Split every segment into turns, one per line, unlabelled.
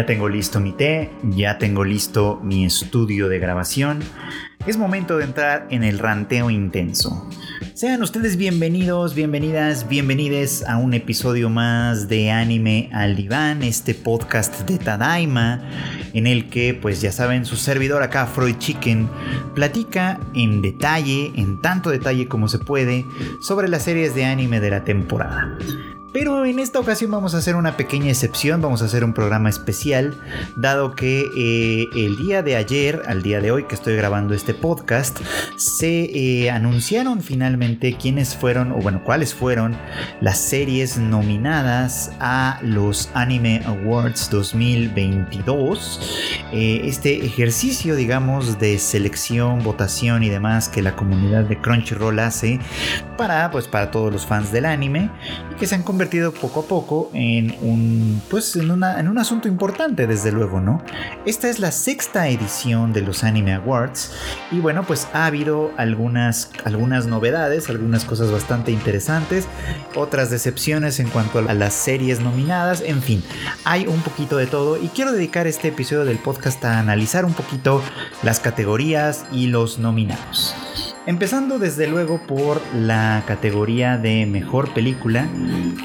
Ya tengo listo mi té, ya tengo listo mi estudio de grabación. Es momento de entrar en el ranteo intenso. Sean ustedes bienvenidos, bienvenidas, bienvenides a un episodio más de Anime al Diván, este podcast de Tadaima, en el que, pues ya saben, su servidor acá, Freud Chicken, platica en detalle, en tanto detalle como se puede, sobre las series de anime de la temporada. Pero en esta ocasión vamos a hacer una pequeña excepción, vamos a hacer un programa especial, dado que eh, el día de ayer, al día de hoy que estoy grabando este podcast, se eh, anunciaron finalmente quiénes fueron, o bueno, cuáles fueron las series nominadas a los Anime Awards 2022. Eh, este ejercicio, digamos, de selección, votación y demás que la comunidad de Crunchyroll hace para, pues, para todos los fans del anime y que se han convertido poco a poco en un, pues, en, una, en un asunto importante, desde luego, ¿no? Esta es la sexta edición de los Anime Awards y bueno, pues ha habido algunas, algunas novedades, algunas cosas bastante interesantes, otras decepciones en cuanto a las series nominadas, en fin, hay un poquito de todo y quiero dedicar este episodio del podcast a analizar un poquito las categorías y los nominados. Empezando desde luego por la categoría de mejor película,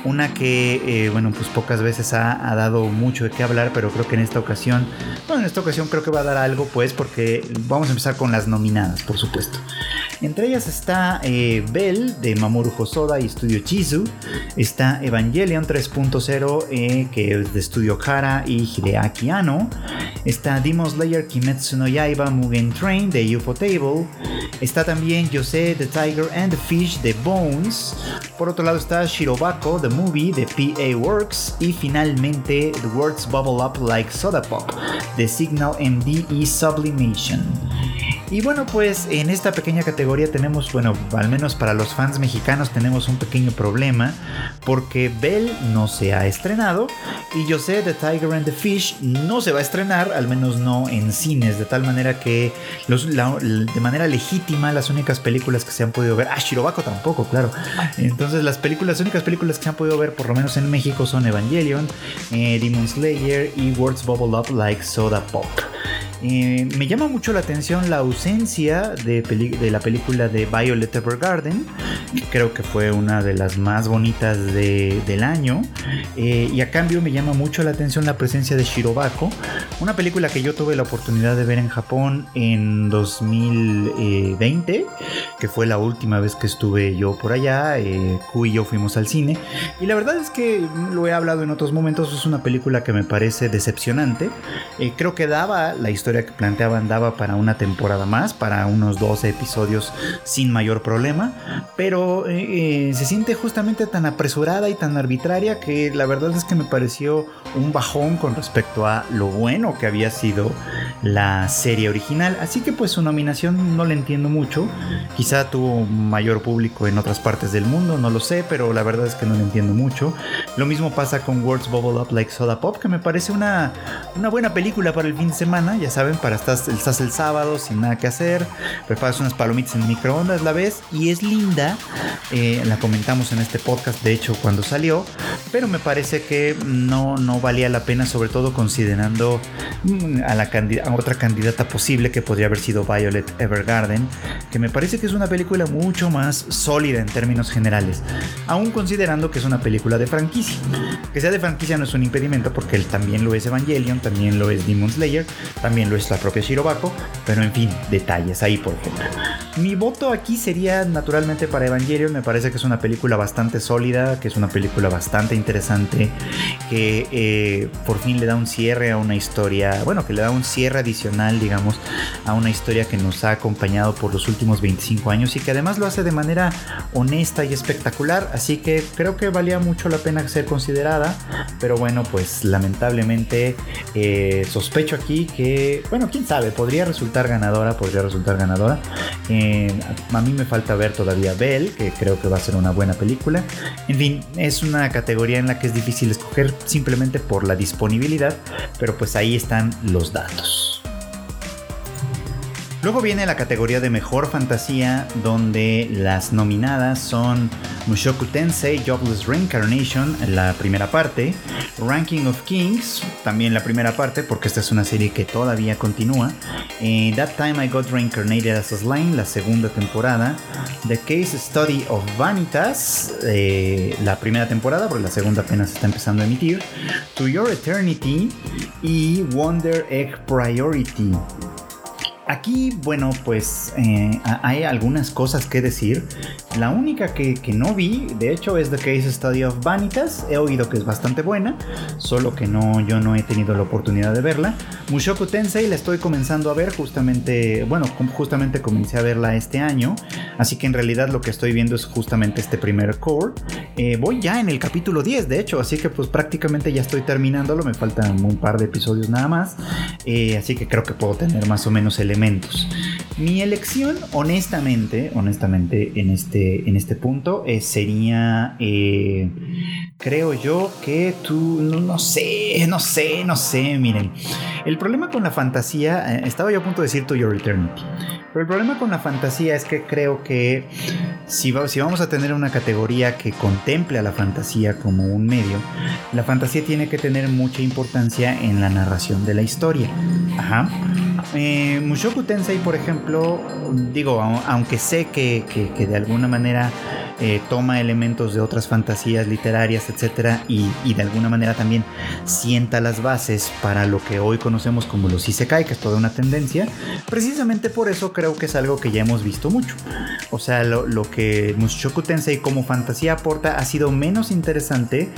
una que, eh, bueno, pues pocas veces ha, dado mucho de qué hablar, pero creo que en esta ocasión, bueno, en esta ocasión creo que va a dar algo, pues, porque vamos a empezar con las nominadas, por supuesto. Entre ellas está eh, Bell de Mamoru Hosoda y Studio Chizu, está Evangelion 3.0, eh, que es de Studio Kara y Hideaki Anno, está Demon Slayer Kimetsu no Yaiba Mugen Train de UFO Table, está también Yosei The Tiger and the Fish de Bones, por otro lado está Shirobako The Movie de PA Works y finalmente The Words Bubble Up Like Soda Pop de Signal MD y Sublimation. Y bueno, pues en esta pequeña categoría tenemos, bueno, al menos para los fans mexicanos tenemos un pequeño problema porque Bell no se ha estrenado y yo sé The Tiger and the Fish no se va a estrenar, al menos no en cines, de tal manera que de manera legítima las únicas películas que se han podido ver, ah, Shirobako tampoco, claro. Entonces las películas, las únicas películas que se han podido ver por lo menos en México son Evangelion, eh, Demon Slayer y Words Bubble Up Like Soda Pop. Eh, me llama mucho la atención la ausencia de, la película de Violet Evergarden. Creo que fue una de las más bonitas de, del año. Eh, y a cambio me llama mucho la atención la presencia de Shirobako. Una película que yo tuve la oportunidad de ver en Japón en 2020. Que fue la última vez que estuve yo por allá. Eh, Q y yo fuimos al cine. Y la verdad es que lo he hablado en otros momentos. Es una película que me parece decepcionante. creo que daba la historia que planteaban daba para una temporada más, para unos 12 episodios sin mayor problema, pero eh, se siente justamente tan apresurada y tan arbitraria que la verdad es que me pareció un bajón con respecto a lo bueno que había sido la serie original, así que pues su nominación no la entiendo mucho, quizá tuvo mayor público en otras partes del mundo, no lo sé, pero la verdad es que no la entiendo mucho. Lo mismo pasa con Words Bubble Up Like Soda Pop, que me parece una, una buena película para el fin de semana, saben, para estás, estás el sábado sin nada que hacer, preparas unas palomitas en microondas, la ves y es linda, eh, la comentamos en este podcast, de hecho, cuando salió, pero me parece que no, no valía la pena, sobre todo considerando mm, a, la a otra candidata posible que podría haber sido Violet Evergarden, que me parece que es una película mucho más sólida en términos generales, aún considerando que es una película de franquicia. Que sea de franquicia no es un impedimento porque él también lo es Evangelion, también lo es Demon Slayer, también lo es la propia Shirobako, pero en fin, detalles ahí por ejemplo. Mi voto aquí sería naturalmente para Evangelion, me parece que es una película bastante sólida, que es una película bastante interesante, que eh, por fin le da un cierre a una historia, bueno, que le da un cierre adicional, digamos, a una historia que nos ha acompañado por los últimos 25 años y que además lo hace de manera honesta y espectacular, así que creo que valía mucho la pena ser considerada, pero bueno, pues lamentablemente eh, sospecho aquí que, bueno, quién sabe, podría resultar ganadora, podría resultar ganadora. Eh, a mí me falta ver todavía Bell, que creo que va a ser una buena película. En fin, es una categoría en la que es difícil escoger simplemente por la disponibilidad, pero pues ahí están los datos. Luego viene la categoría de mejor fantasía, donde las nominadas son Mushoku Tensei Jobless Reincarnation, la primera parte, Ranking of Kings, también la primera parte, porque esta es una serie que todavía continúa, eh, That Time I Got Reincarnated as a Slime, la segunda temporada, The Case Study of Vanitas, eh, la primera temporada, porque la segunda apenas está empezando a emitir, To Your Eternity y Wonder Egg Priority. Aquí, bueno, pues eh, hay algunas cosas que decir. La única que, no vi, de hecho, es The Case Study of Vanitas. He oído que es bastante buena, solo que no, yo no he tenido la oportunidad de verla. Mushoku Tensei la estoy comenzando a ver, justamente, bueno, justamente comencé a verla este año. Así que en realidad lo que estoy viendo es justamente este primer core. Eh, voy ya en el capítulo 10, de hecho, así que pues prácticamente ya estoy terminándolo. Me faltan un par de episodios nada más. Eh, así que creo que puedo tener más o menos el mi elección, honestamente, honestamente, en este, en este punto, eh, sería, eh, creo yo que tú, no, sé, no sé, no sé, miren. El problema con la fantasía, eh, estaba yo a punto de decir To Your Eternity, pero el problema con la fantasía es que creo que si, si vamos a tener una categoría que contemple a la fantasía como un medio, la fantasía tiene que tener mucha importancia en la narración de la historia. Ajá. Eh, Mushoku Tensei, por ejemplo, digo, aunque sé que, que de alguna manera eh, toma elementos de otras fantasías literarias, etcétera, y, de alguna manera también sienta las bases para lo que hoy conocemos como los Isekai, que es toda una tendencia. Precisamente por eso creo que es algo que ya hemos visto mucho. O sea, lo, que Mushoku Tensei como fantasía aporta ha sido menos interesante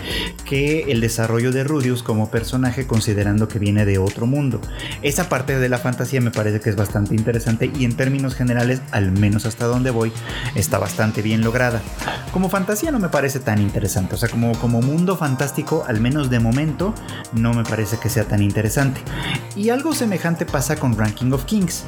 que el desarrollo de Rudius como personaje, considerando que viene de otro mundo. Esa parte de la fantasía me parece que es bastante interesante y en términos generales, al menos hasta donde voy, está bastante bien lograda. Como fantasía no me parece tan interesante, o sea, como, como mundo fantástico, al menos de momento, no me parece que sea tan interesante. Y algo semejante pasa con Ranking of Kings.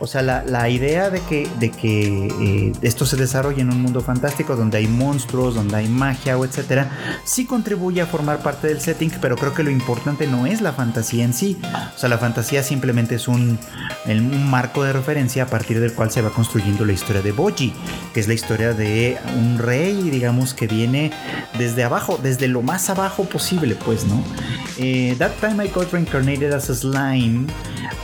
O sea, la, idea de que, de que eh, esto se desarrolle en un mundo fantástico donde hay monstruos, donde hay magia o etcétera, sí contribuye a formar parte del setting, pero creo que lo importante no es la fantasía en sí. O sea, la fantasía simplemente es un, un marco de referencia a partir del cual se va construyendo la historia de Boji, que es la historia de un rey, digamos, que viene desde abajo, desde lo más abajo posible, pues, ¿no? Eh, that Time I Got Reincarnated as a Slime,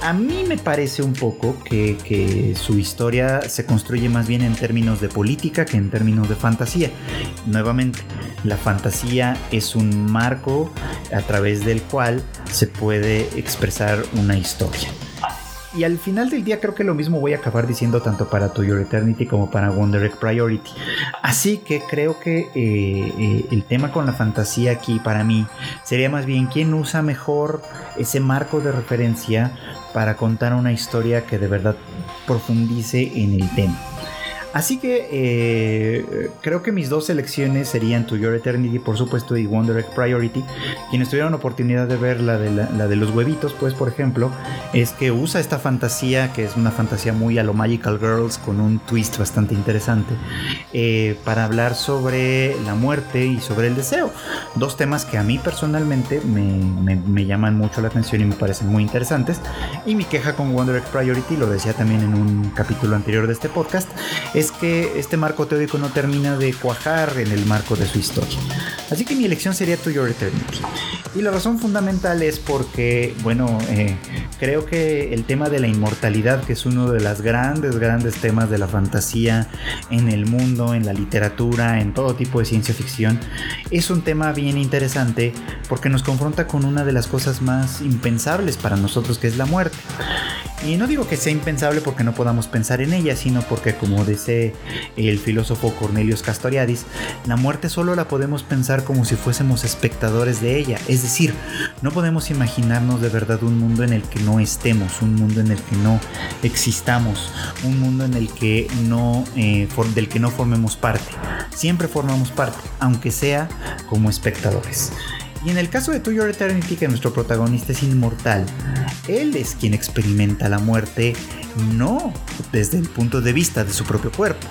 a mí me parece un poco que, que su historia se construye más bien en términos de política que en términos de fantasía. Nuevamente, la fantasía es un marco a través del cual se puede expresar una historia. Y al final del día creo que lo mismo voy a acabar diciendo tanto para To Your Eternity como para Wonder Egg Priority. Así que creo que eh, eh, el tema con la fantasía aquí para mí sería más bien quién usa mejor ese marco de referencia para contar una historia que de verdad profundice en el tema. Así que eh, creo que mis dos selecciones serían To Your Eternity, por supuesto, y Wonder Egg Priority. Quienes tuvieron oportunidad de ver la de, la, de los huevitos, pues, por ejemplo, es que usa esta fantasía, que es una fantasía muy a lo Magical Girls, con un twist bastante interesante, eh, para hablar sobre la muerte y sobre el deseo. Dos temas que a mí personalmente me, me llaman mucho la atención y me parecen muy interesantes. Y mi queja con Wonder Egg Priority, lo decía también en un capítulo anterior de este podcast, que este marco teórico no termina de cuajar en el marco de su historia. Así que mi elección sería To Your Eternity. Y la razón fundamental es porque, bueno, eh, creo que el tema de la inmortalidad, que es uno de los grandes, grandes temas de la fantasía en el mundo, en la literatura, en todo tipo de ciencia ficción, es un tema bien interesante porque nos confronta con una de las cosas más impensables para nosotros, que es la muerte. Y no digo que sea impensable porque no podamos pensar en ella, sino porque como dice el filósofo Cornelius Castoriadis, la muerte solo la podemos pensar como si fuésemos espectadores de ella. Es decir, no podemos imaginarnos de verdad un mundo en el que no estemos, un mundo en el que no existamos, un mundo en el que no, eh, del que no formemos parte. Siempre formamos parte, aunque sea como espectadores. Y en el caso de To Your Eternity, que nuestro protagonista es inmortal, él es quien experimenta la muerte no desde el punto de vista de su propio cuerpo.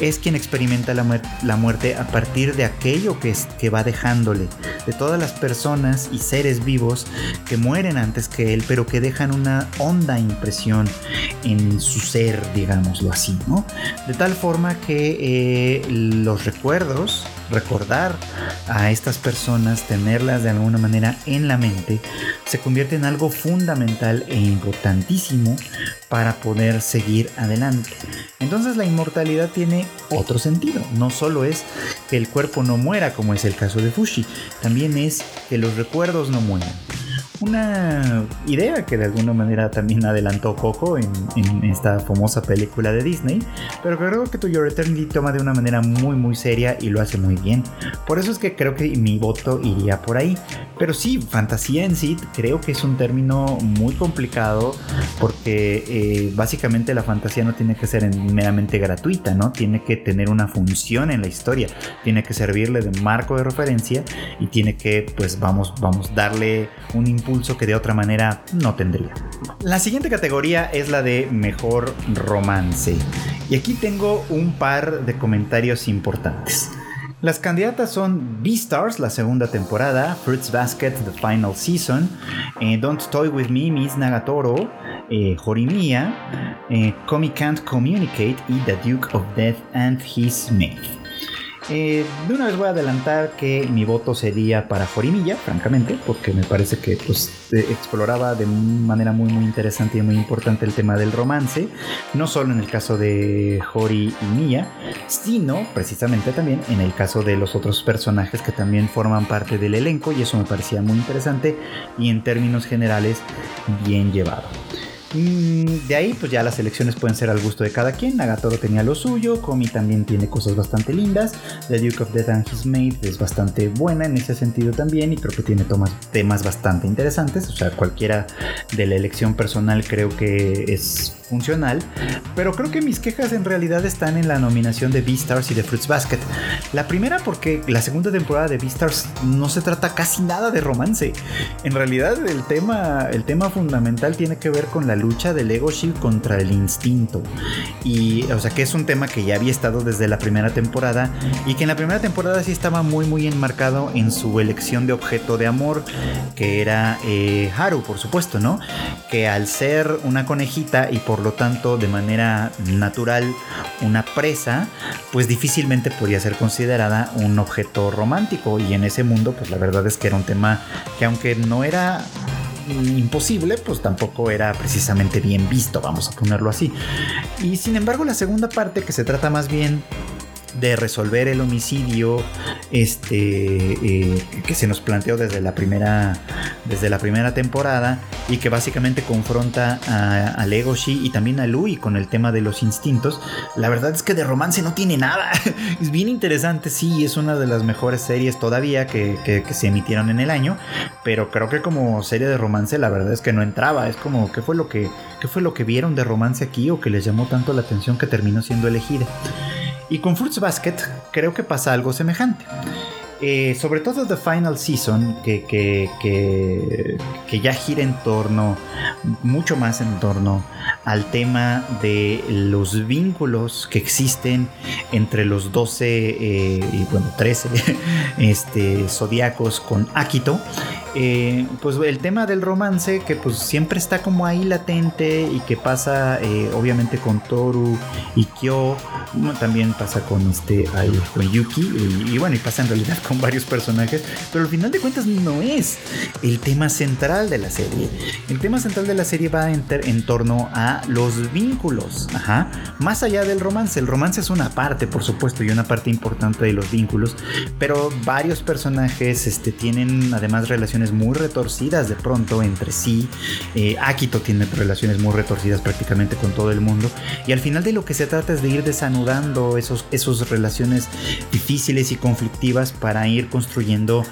Es quien experimenta la, muerte a partir de aquello que, que va dejándole, de todas las personas y seres vivos que mueren antes que él, pero que dejan una honda impresión en su ser, digámoslo así, ¿no? De tal forma que eh, los recuerdos recordar a estas personas, tenerlas de alguna manera en la mente, se convierte en algo fundamental e importantísimo para poder seguir adelante. Entonces la inmortalidad tiene otro sentido. No solo es que el cuerpo no muera como es el caso de Fushi, también es que los recuerdos no mueran una idea que de alguna manera también adelantó Coco en, esta famosa película de Disney, pero creo que Your Eternity toma de una manera muy muy seria y lo hace muy bien. Por eso es que creo que mi voto iría por ahí. Pero sí, fantasía en sí creo que es un término muy complicado porque eh, básicamente la fantasía no tiene que ser meramente gratuita, ¿no? Tiene que tener una función en la historia, tiene que servirle de marco de referencia y tiene que, pues vamos, vamos, darle un impulso que de otra manera no tendría. La siguiente categoría es la de mejor romance. Y aquí tengo un par de comentarios importantes. Las candidatas son Beastars, la segunda temporada, Fruits Basket, the final season, eh, Don't Toy With Me, Miss Nagatoro, eh, Horimiya, eh, Can't Communicate y The Duke of Death and His Mate. Eh, de una vez voy a adelantar que mi voto sería para Jorimilla, francamente, porque me parece que pues, exploraba de manera muy muy interesante y muy importante el tema del romance, no solo en el caso de Jori y Mia, sino precisamente también en el caso de los otros personajes que también forman parte del elenco y eso me parecía muy interesante y en términos generales bien llevado. Mm, de ahí, pues ya las elecciones pueden ser al gusto de cada quien. Nagatoro tenía lo suyo, Komi también tiene cosas bastante lindas. The Duke of Death and His Mate es bastante buena en ese sentido también y creo que tiene temas bastante interesantes. O sea, cualquiera de la elección personal creo que es funcional, pero creo que mis quejas en realidad están en la nominación de Beastars y de Fruits Basket. La primera porque la segunda temporada de Beastars no se trata casi nada de romance. En realidad el tema, el tema fundamental tiene que ver con la lucha del ego shield contra el instinto. Y, o sea, que es un tema que ya había estado desde la primera temporada y que en la primera temporada sí estaba muy, muy enmarcado en su elección de objeto de amor, que era eh, Haru, por supuesto, ¿no? Que al ser una conejita y por por lo tanto de manera natural una presa, pues difícilmente podría ser considerada un objeto romántico y en ese mundo pues la verdad es que era un tema que aunque no era imposible, pues tampoco era precisamente bien visto, vamos a ponerlo así. Y sin embargo, la segunda parte, que se trata más bien de resolver el homicidio este eh, que se nos planteó desde la primera desde la primera temporada y que básicamente confronta a, a Legoshi y también a Lui con el tema de los instintos. La verdad es que de romance no tiene nada. Es bien interesante sí es una de las mejores series todavía que, que, se emitieron en el año pero creo que como serie de romance la verdad es que no entraba. Es como qué fue lo que qué fue lo que vieron de romance aquí o que les llamó tanto la atención que terminó siendo elegida y con Fruits Basket creo que pasa algo semejante. Eh, sobre todo The Final Season, que, que, que, ya gira en torno, mucho más en torno al tema de los vínculos que existen entre los 12 eh, y bueno, 13 este, zodiacos con Akito. Eh, pues el tema del romance que pues siempre está como ahí latente y que pasa obviamente con Toru y Kyo, también pasa con este con Yuki y, bueno y pasa en realidad con varios personajes, pero al final de cuentas no es el tema central de la serie. El tema central de la serie va en, en torno a los vínculos, más allá del romance. El romance es una parte, por supuesto, y una parte importante de los vínculos, pero varios personajes este, tienen además relaciones muy retorcidas de pronto entre sí. Eh, Akito tiene relaciones muy retorcidas prácticamente con todo el mundo, y al final de lo que se trata es de ir desanudando esos, esos relaciones difíciles y conflictivas para ir construyendo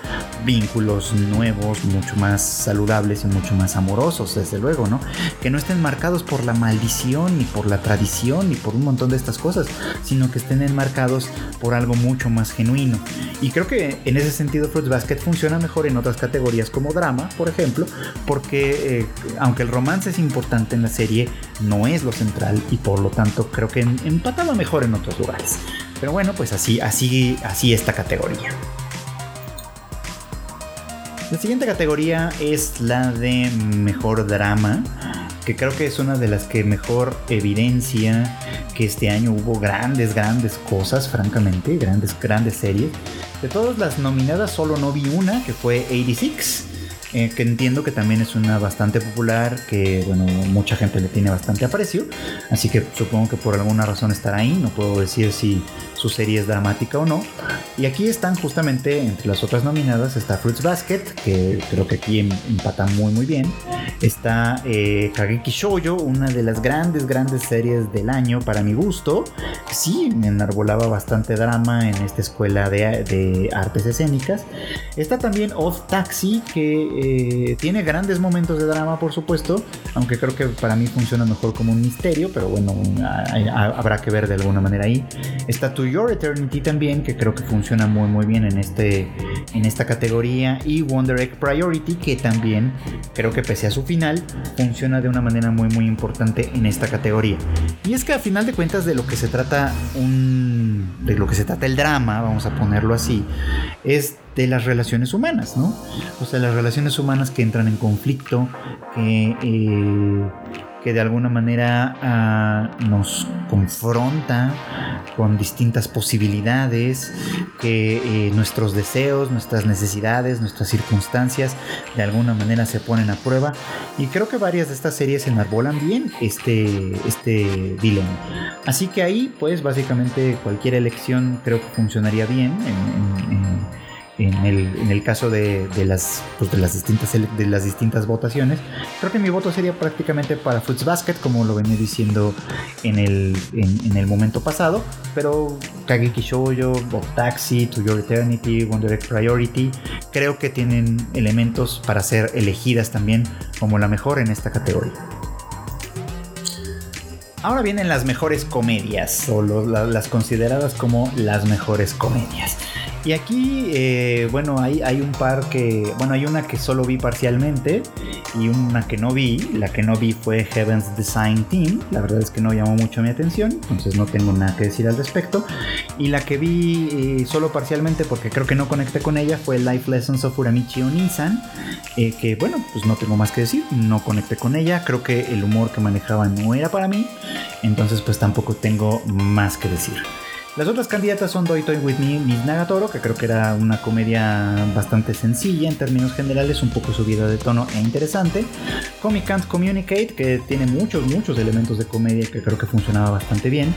vínculos nuevos, mucho más saludables y mucho más amorosos, desde luego, ¿no? Que no estén marcados por la maldición, ni por la tradición, ni por un montón de estas cosas, sino que estén enmarcados por algo mucho más genuino. Y creo que en ese sentido Fruits Basket funciona mejor en otras categorías como drama, por ejemplo, porque eh, aunque el romance es importante en la serie, no es lo central y por lo tanto creo que empataba mejor en otros lugares. Pero bueno, pues así, así, así esta categoría. La siguiente categoría es la de mejor drama, que creo que es una de las que mejor evidencia que este año hubo grandes, grandes cosas, francamente, grandes, grandes series. De todas las nominadas solo no vi una, que fue 86 eh, que entiendo que también es una bastante popular, que bueno, mucha gente le tiene bastante aprecio, así que supongo que por alguna razón estará ahí, no puedo decir si su serie es dramática o no. Y aquí están justamente entre las otras nominadas, está Fruits Basket, que creo que aquí em, empata muy muy bien, está eh, Kageki Shoujo, una de las grandes, grandes series del año para mi gusto, sí, enarbolaba bastante drama en esta escuela de, de artes escénicas, está también Off Taxi, que eh, tiene grandes momentos de drama, por supuesto, aunque creo que para mí funciona mejor como un misterio, pero bueno, habrá que ver de alguna manera ahí. Está To Your Eternity también, que creo que funciona muy muy bien en, este, en esta categoría, y Wonder Egg Priority, que también creo que pese a su final, funciona de una manera muy muy importante en esta categoría. Y es que a final de cuentas de lo que se trata un, de lo que se trata el drama, vamos a ponerlo así, es de las relaciones humanas, ¿no? O sea, las relaciones humanas que entran en conflicto, que, eh, que de alguna manera ah, nos confronta con distintas posibilidades, que eh, nuestros deseos, nuestras necesidades, nuestras circunstancias de alguna manera se ponen a prueba. Y creo que varias de estas series enarbolan bien este, este dilema. Así que ahí, pues básicamente cualquier elección creo que funcionaría bien en en el, caso de, las, pues, de, las distintas, de las distintas votaciones. Creo que mi voto sería prácticamente para Fruits Basket, como lo venía diciendo en el, en, el momento pasado. Pero Kageki Shoujo, Bob Taxi, To Your Eternity, Wonder Egg Priority, creo que tienen elementos para ser elegidas también como la mejor en esta categoría. Ahora vienen las mejores comedias, o las consideradas como las mejores comedias. Y aquí, eh, bueno, hay, hay un par que, bueno, hay una que solo vi parcialmente y una que no vi. La que no vi fue Heaven's Design Team. La verdad es que no llamó mucho mi atención, entonces no tengo nada que decir al respecto. Y la que vi eh, solo parcialmente porque creo que no conecté con ella fue Life Lessons of Uramichi Onisan, eh, que bueno, pues no tengo más que decir, no conecté con ella. Creo que el humor que manejaba no era para mí, entonces pues tampoco tengo más que decir. Las otras candidatas son Doi Toy With Me, Miss Nagatoro, que creo que era una comedia bastante sencilla en términos generales, un poco subida de tono e interesante. Comic Can't Communicate, que tiene muchos, muchos elementos de comedia que creo que funcionaba bastante bien.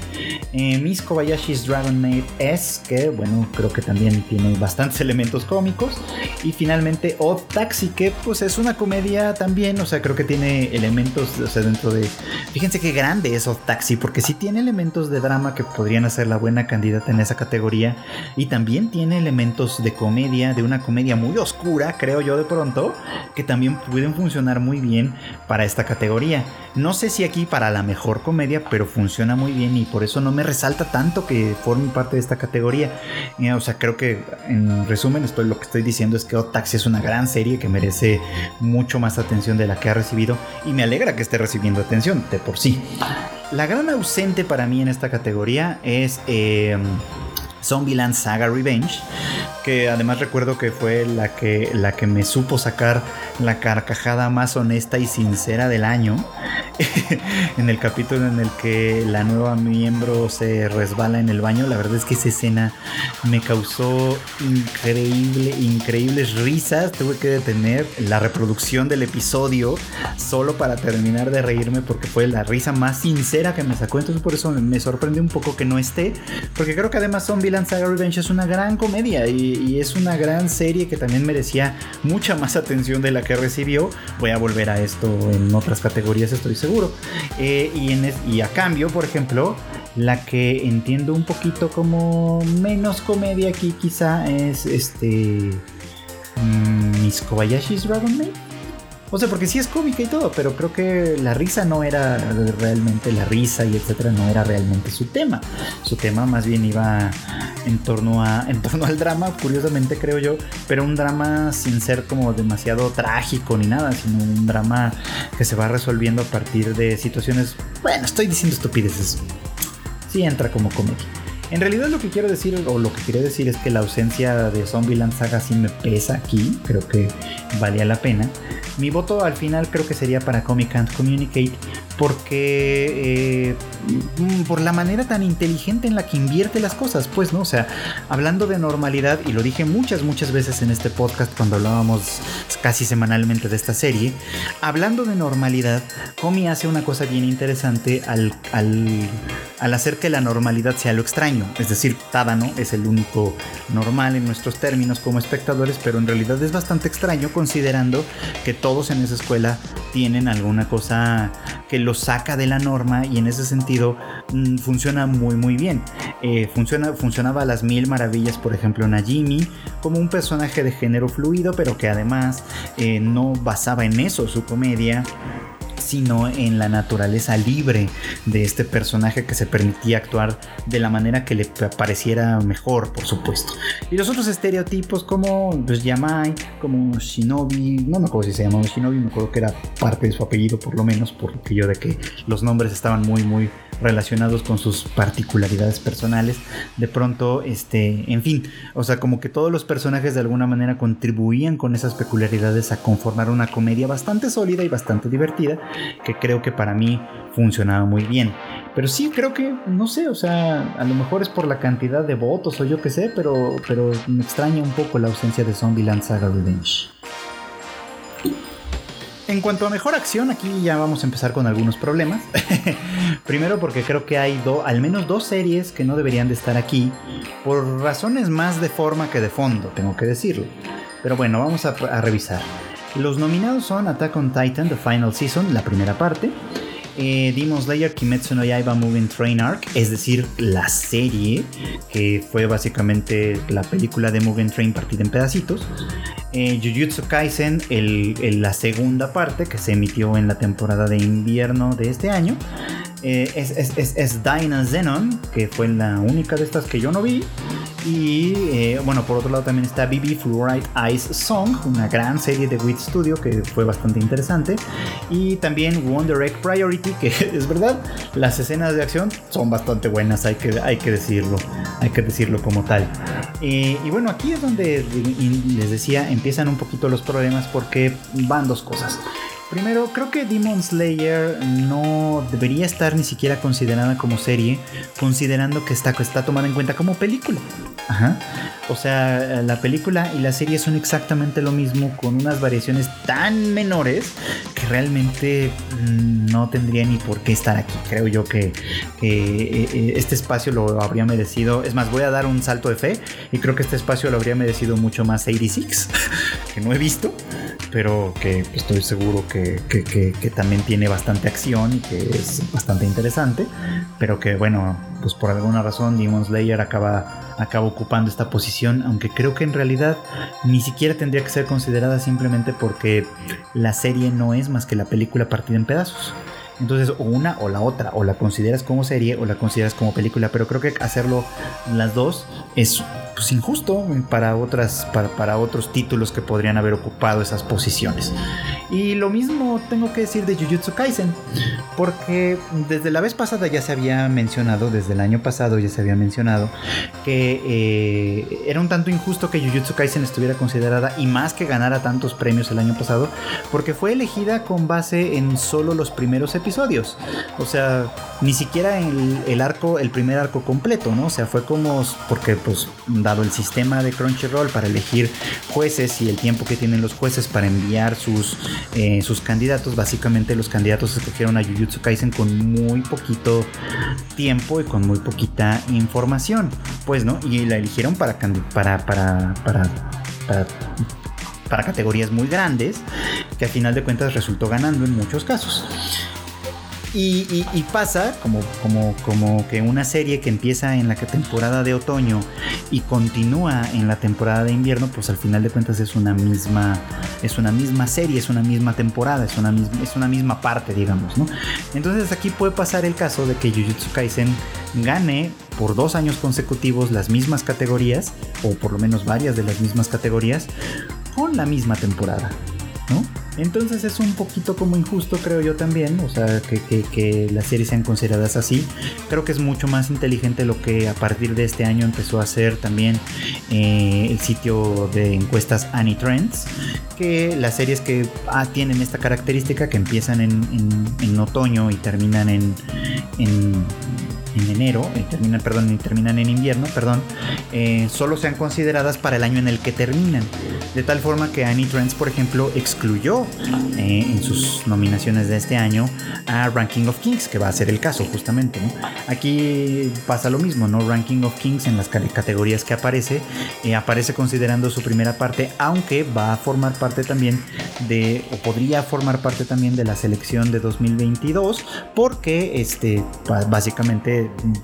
Eh, Miss Kobayashi's Dragon Maid S, que bueno, creo que también tiene bastantes elementos cómicos. Y finalmente Odd Taxi, que pues es una comedia también, o sea, creo que tiene elementos, o sea, dentro de... Fíjense qué grande es Odd Taxi, porque sí tiene elementos de drama que podrían hacer la buena candidata en esa categoría y también tiene elementos de comedia, de una comedia muy oscura, creo yo de pronto, que también pueden funcionar muy bien para esta categoría. No sé si aquí para la mejor comedia, pero funciona muy bien y por eso no me resalta tanto que forme parte de esta categoría. Eh, o sea, creo que en resumen estoy, lo que estoy diciendo es que Otaxi es una gran serie que merece mucho más atención de la que ha recibido y me alegra que esté recibiendo atención de por sí. La gran ausente para mí en esta categoría es eh, Zombieland Saga Revenge, que además recuerdo que fue la que, la que me supo sacar la carcajada más honesta y sincera del año, en el capítulo en el que la nueva miembro se resbala en el baño, la verdad es que esa escena me causó increíble, increíbles risas, tuve que detener la reproducción del episodio solo para terminar de reírme porque fue la risa más sincera que me sacó, entonces por eso me sorprende un poco que no esté, porque creo que además Zombie Saga Revenge es una gran comedia y, es una gran serie que también merecía mucha más atención de la que recibió. Voy a volver a esto en otras categorías, estoy seguro. Eh, y, a cambio, por ejemplo, la que entiendo un poquito como menos comedia aquí quizá es este... Mm, Miss Kobayashi's Dragon Maid. O sea, porque sí es cómica y todo, pero creo que la risa no era realmente la risa y etcétera, no era realmente su tema. Su tema más bien iba en torno a en torno al drama, curiosamente creo yo, pero un drama sin ser como demasiado trágico ni nada, sino un drama que se va resolviendo a partir de situaciones, bueno, estoy diciendo estupideces. Sí entra como comedia. En realidad lo que quiero decir, o lo que quería decir es que la ausencia de Zombieland Saga sí me pesa aquí, creo que valía la pena. Mi voto al final creo que sería para Comic Can't Communicate porque eh, mm, por la manera tan inteligente en la que invierte las cosas, pues, ¿no? O sea, hablando de normalidad, y lo dije muchas, muchas veces en este podcast cuando hablábamos casi semanalmente de esta serie, hablando de normalidad, Comi hace una cosa bien interesante al, al, hacer que la normalidad sea lo extraño, es decir, Tadano es el único normal en nuestros términos como espectadores, pero en realidad es bastante extraño considerando que todos en esa escuela tienen alguna cosa que lo saca de la norma y en ese sentido mm, funciona muy muy bien. Eh, funciona, funcionaba a las mil maravillas, por ejemplo, Najimi, como un personaje de género fluido, pero que además eh, no basaba en eso su comedia sino en la naturaleza libre de este personaje que se permitía actuar de la manera que le pareciera mejor, por supuesto. Y los otros estereotipos como pues, Yamai, como Shinobi, no me acuerdo si se llamaba Shinobi, me acuerdo que era parte de su apellido por lo menos, porque yo de que los nombres estaban muy muy relacionados con sus particularidades personales. De pronto, este, en fin, o sea, como que todos los personajes de alguna manera contribuían con esas peculiaridades a conformar una comedia bastante sólida y bastante divertida, que creo que para mí funcionaba muy bien. Pero sí creo que, no sé, o sea, a lo mejor es por la cantidad de votos o yo qué sé, pero, pero me extraña un poco la ausencia de Zombieland Saga Revenge. En cuanto a mejor acción, aquí ya vamos a empezar con algunos problemas. Primero porque creo que hay al menos dos series que no deberían de estar aquí, por razones más de forma que de fondo, tengo que decirlo. Pero bueno, vamos a, revisar. Los nominados son Attack on Titan, The Final Season, la primera parte, eh, Demon Slayer Kimetsu no Yaiba Moving Train Arc, es decir, la serie que fue básicamente la película de Moving Train partida en pedacitos. Eh, Jujutsu Kaisen, la segunda parte que se emitió en la temporada de invierno de este año. Eh, es, es, es, Dyna Zenon, que fue la única de estas que yo no vi. Y eh, bueno, por otro lado también está BB Fluorite Ice Song, una gran serie de WIT Studio que fue bastante interesante. Y también Wonder Egg Priority, que es verdad, las escenas de acción son bastante buenas, hay que, hay que decirlo, hay que decirlo como tal. Eh, y bueno, aquí es donde les decía, empiezan un poquito los problemas porque van dos cosas. Primero, creo que Demon Slayer no debería estar ni siquiera considerada como serie, considerando que está, está tomada en cuenta como película. Ajá. O sea, la película y la serie son exactamente lo mismo, con unas variaciones tan menores que realmente mm, no tendría ni por qué estar aquí. Creo yo que, eh, eh, este espacio lo habría merecido. Es más, voy a dar un salto de fe y creo que este espacio lo habría merecido mucho más 86, que no he visto pero que estoy seguro que, también tiene bastante acción y que es bastante interesante, pero que bueno, pues por alguna razón Demon Slayer acaba, acaba ocupando esta posición, aunque creo que en realidad ni siquiera tendría que ser considerada simplemente porque la serie no es más que la película partida en pedazos. Entonces, o una o la otra, o la consideras como serie o la consideras como película, pero creo que hacerlo las dos es pues, injusto para, otras, para, para, otros títulos que podrían haber ocupado esas posiciones. Y lo mismo tengo que decir de Jujutsu Kaisen, porque desde la vez pasada ya se había mencionado, desde el año pasado ya se había mencionado, que eh, era un tanto injusto que Jujutsu Kaisen estuviera considerada y más que ganara tantos premios el año pasado, porque fue elegida con base en solo los primeros episodios o sea, ni siquiera el, el, arco, el primer arco completo, ¿no? O sea, fue como, porque pues dado el sistema de Crunchyroll para elegir jueces y el tiempo que tienen los jueces para enviar sus, eh, sus candidatos, básicamente los candidatos escogieron a Jujutsu Kaisen con muy poquito tiempo y con muy poquita información, pues, ¿no? Y la eligieron para, para, para, para, para para categorías muy grandes, que al final de cuentas resultó ganando en muchos casos. Y, pasa como, como, como que una serie que empieza en la temporada de otoño y continúa en la temporada de invierno, pues al final de cuentas es una misma, es una misma serie, es una misma temporada, es una misma, es una misma parte, digamos, ¿no? Entonces aquí puede pasar el caso de que Jujutsu Kaisen gane por dos años consecutivos las mismas categorías, o por lo menos varias de las mismas categorías, con la misma temporada, Entonces es un poquito como injusto, creo yo también, o sea, que, las series sean consideradas así. Creo que es mucho más inteligente lo que a partir de este año empezó a hacer también eh, el sitio de encuestas Trends, que las series que ah, tienen esta característica, que empiezan en, otoño y terminan en enero, y terminan, perdón, y terminan en invierno, perdón, eh, solo sean consideradas para el año en el que terminan. De tal forma que Annie Trends, por ejemplo, excluyó eh, en sus nominaciones de este año a Ranking of Kings, que va a ser el caso justamente. Aquí pasa lo mismo, ¿no? Ranking of Kings en las categorías que aparece, eh, aparece considerando su primera parte, aunque va a formar parte también de, o podría formar parte también de la selección de 2022, porque este, básicamente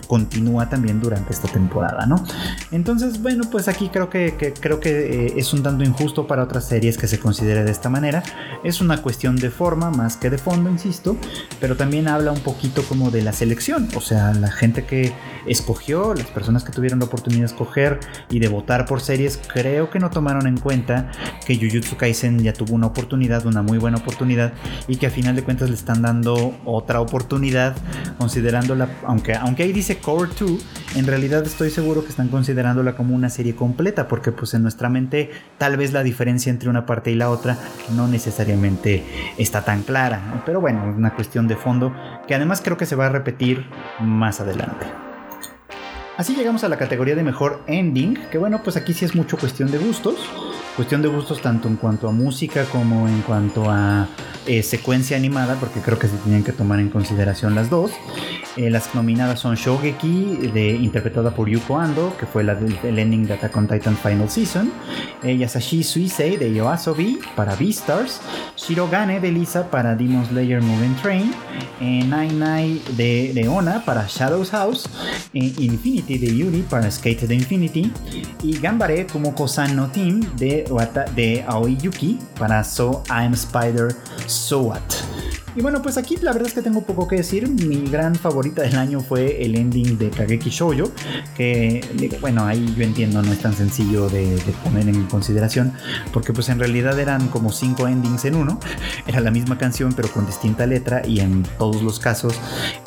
continúa también durante esta temporada, ¿no? Entonces, bueno, pues aquí creo que, creo que eh, es un tanto injusto para otras series que se considere de esta manera. Es una cuestión de forma más que de fondo, insisto, pero también habla un poquito como de la selección, o sea, la gente que escogió, las personas que tuvieron la oportunidad de escoger y de votar por series, creo que no tomaron en cuenta que Jujutsu Kaisen ya tuvo una oportunidad, una muy buena oportunidad, y que a final de cuentas le están dando otra oportunidad, considerándola, aunque aunque ahí dice Core 2, en realidad estoy seguro que están considerándola como una serie completa, porque pues en nuestra mente tal vez la diferencia entre una parte y la otra no necesariamente está tan clara. Pero bueno, una cuestión de fondo que además creo que se va a repetir más adelante. Así llegamos a la categoría de mejor ending, que bueno, pues aquí sí es mucho cuestión de gustos. Cuestión de gustos tanto en cuanto a música como en cuanto a eh, secuencia animada, porque creo que se tenían que tomar en consideración las dos. Eh, las nominadas son Shogeki, de, interpretada por Yuko Ando, que fue la del ending de Attack on Titan Final Season. Eh, Yasashi Suisei de Yoasobi para Beastars. Shirogane de Lisa para Demon Slayer Moving Train. Eh, Nine Nine de Leona para Shadow's House. Infinity de Yuri para Skate the Infinity. Y Gambare Kumoko-san no Team de, de Aoi Yuki para So I'm Spider So What. Y bueno, pues aquí la verdad es que tengo poco que decir. Mi gran favorita del año fue el ending de Kageki Shoujo, que bueno, ahí yo entiendo no es tan sencillo de, poner en consideración, porque pues en realidad eran como cinco endings en uno. Era la misma canción pero con distinta letra y en todos los casos,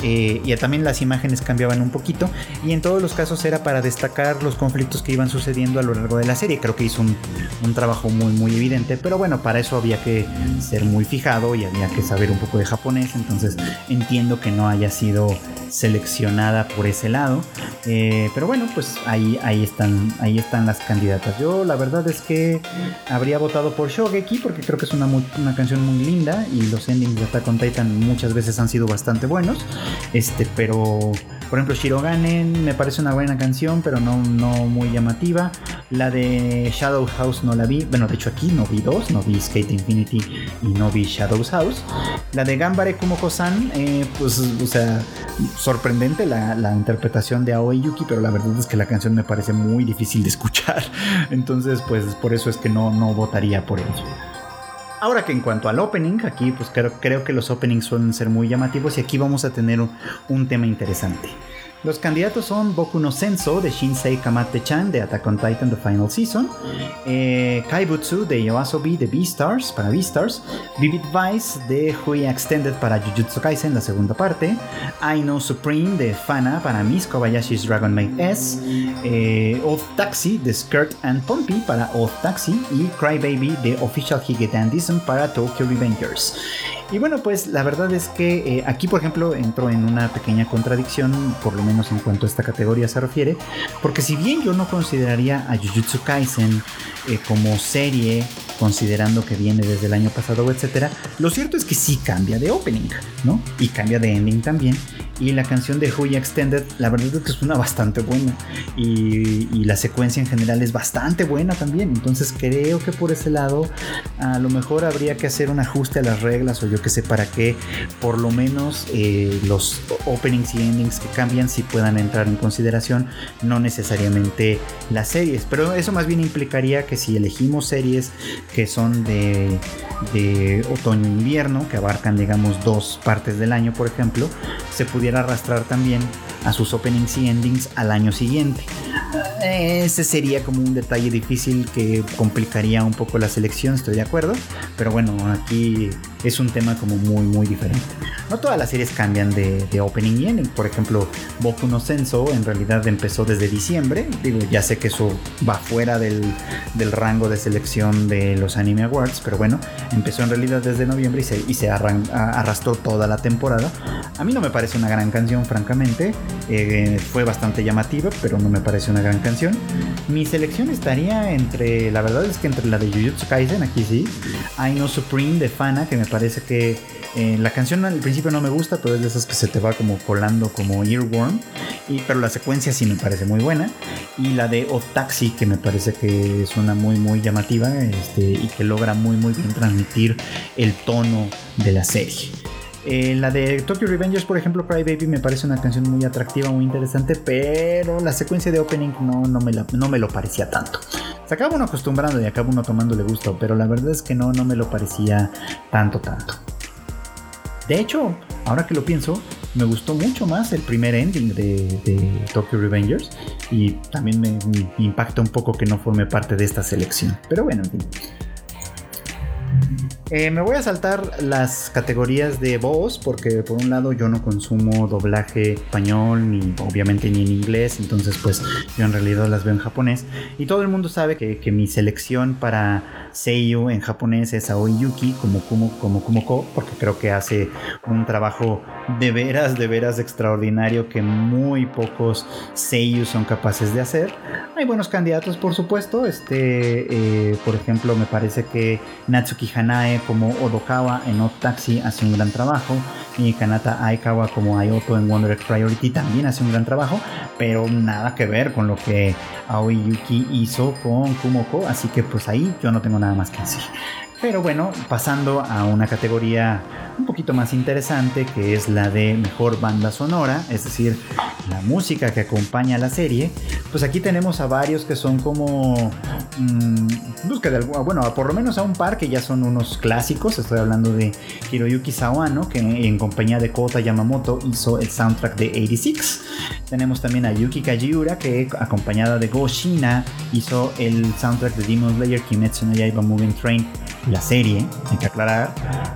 eh, y también las imágenes cambiaban un poquito, y en todos los casos era para destacar los conflictos que iban sucediendo a lo largo de la serie. Creo que hizo un, un trabajo muy muy evidente, pero bueno, para eso había que ser muy fijado y había que saber un poco japonés, entonces entiendo que no haya sido seleccionada por ese lado. Eh, pero bueno, pues ahí, ahí, están, ahí están las candidatas. Yo la verdad es que habría votado por Shogeki porque creo que es una, una canción muy linda y los endings de Attack on Titan muchas veces han sido bastante buenos. Este, pero por ejemplo, Shiroganen me parece una buena canción, pero no, no muy llamativa. La de Shadow House no la vi. Bueno, de hecho aquí no vi dos, no vi Skate Infinity y no vi Shadow's House. La de Gambare Kumoko-san, eh, pues, o sea, sorprendente la, la, interpretación de Aoi Yuki, pero la verdad es que la canción me parece muy difícil de escuchar. Entonces, pues por eso es que no, no votaría por ello. Ahora que en cuanto al opening, aquí pues creo, creo que los openings suelen ser muy llamativos y aquí vamos a tener un tema interesante. Los candidatos son Boku no Senso de Shinsei Kamate-chan de Attack on Titan The Final Season, eh, Kaibutsu de Yoasobi de Beastars para Beastars, Vivid Vice de Hui Extended para Jujutsu Kaisen la segunda parte, I Supreme de Fana para Miss Kobayashi's Dragon Maid S, eh, Oath Taxi de Skirt and Pompey para Oath Taxi y Cry Baby de Official Hige Dandism para Tokyo Revengers. Y bueno, pues la verdad es que eh, aquí, por ejemplo, entro en una pequeña contradicción, por lo menos en cuanto a esta categoría se refiere, porque si bien yo no consideraría a Jujutsu Kaisen eh, como serie considerando que viene desde el año pasado, etcétera. Lo cierto es que sí cambia de opening, ¿no? Y cambia de ending también. Y la canción de Huya Extended, la verdad es que suena bastante buena. Y, la secuencia en general es bastante buena también. Entonces creo que por ese lado a lo mejor habría que hacer un ajuste a las reglas o yo que sé para que por lo menos eh, los openings y endings que cambian sí puedan entrar en consideración, no necesariamente las series. Pero eso más bien implicaría que si elegimos series que son de, de otoño-invierno, que abarcan digamos dos partes del año por ejemplo, se pudiera arrastrar también a sus openings y endings al año siguiente. Ese sería como un detalle difícil que complicaría un poco la selección, estoy de acuerdo. Pero bueno, aquí es un tema como muy, muy diferente. No todas las series cambian de, opening y ending. Por ejemplo, Boku no Senso en realidad empezó desde diciembre. Digo, ya sé que eso va fuera del, rango de selección de los Anime Awards, pero bueno, empezó en realidad desde noviembre y se, y se arrastró toda la temporada. A mí no me parece una gran canción, francamente. Eh, fue bastante llamativa, pero no me parece una gran canción. Mi selección estaría entre, la verdad es que entre la de Jujutsu Kaisen, aquí sí, I Know Supreme de Fana, que me parece que eh, la canción al principio no me gusta, pero es de esas que se te va como colando como earworm, y, pero la secuencia sí me parece muy buena. Y la de O Taxi, que me parece que suena muy, muy llamativa este, y que logra muy, muy bien transmitir el tono de la serie. Eh, la de Tokyo Revengers, por ejemplo, Cry Baby me parece una canción muy atractiva, muy interesante, pero la secuencia de opening no, no, me, no me lo parecía tanto. Se acaba uno acostumbrando y acaba uno tomándole gusto, pero la verdad es que no, no me lo parecía tanto, tanto. De hecho, ahora que lo pienso, me gustó mucho más el primer ending de, Tokyo Revengers y también me, me, impacta un poco que no forme parte de esta selección. Pero bueno, en fin. Eh, me voy a saltar las categorías de voz porque por un lado yo no consumo doblaje español ni obviamente ni en inglés, entonces pues yo en realidad las veo en japonés y todo el mundo sabe que, que mi selección para Seiyu en japonés es Aoi Yuki como Kumo, como Kumoko porque creo que hace un trabajo de veras, de veras extraordinario que muy pocos Seiyu son capaces de hacer. Hay buenos candidatos por supuesto, este eh, por ejemplo me parece que Natsuki Hanae como Odokawa en Odd Taxi hace un gran trabajo. Y Kanata Aikawa como Ayoto en Wonder Egg Priority también hace un gran trabajo, pero nada que ver con lo que Aoi Yuki hizo con Kumoko, así que pues ahí yo no tengo nada más que decir. Pero bueno, pasando a una categoría un poquito más interesante que es la de mejor banda sonora, es decir, la música que acompaña a la serie, pues aquí tenemos a varios que son como mmm, busca de bueno, por lo menos a un par que ya son unos clásicos, estoy hablando de Hiroyuki Sawano que en compañía de Kota Yamamoto hizo el soundtrack de 86. Tenemos también a Yuki Kajiura que acompañada de Go Shina hizo el soundtrack de Demon Slayer Kimetsu no Yaiba Moving Train la serie, hay que aclarar.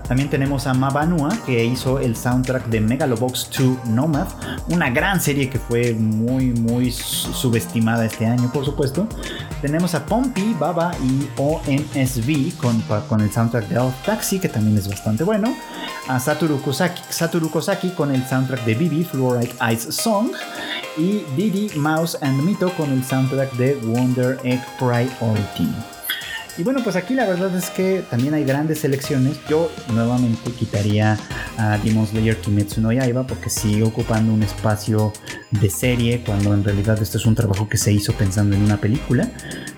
También tenemos a Mabanua, que hizo el soundtrack de Megalobox 2 Nomad, una gran serie que fue muy, muy subestimada este año, por supuesto. Tenemos a Pompey, Baba y OMSV con, con el soundtrack de Elf Taxi, que también es bastante bueno. A Satoru Kosaki, con el soundtrack de Bibi, Fluorite Ice Song. Y Didi, Mouse and Mito con el soundtrack de Wonder Egg Priority. Y bueno, pues aquí la verdad es que también hay grandes selecciones. Yo nuevamente quitaría a Demon Slayer Kimetsu no Yaiba porque sigue ocupando un espacio de serie cuando en realidad esto es un trabajo que se hizo pensando en una película.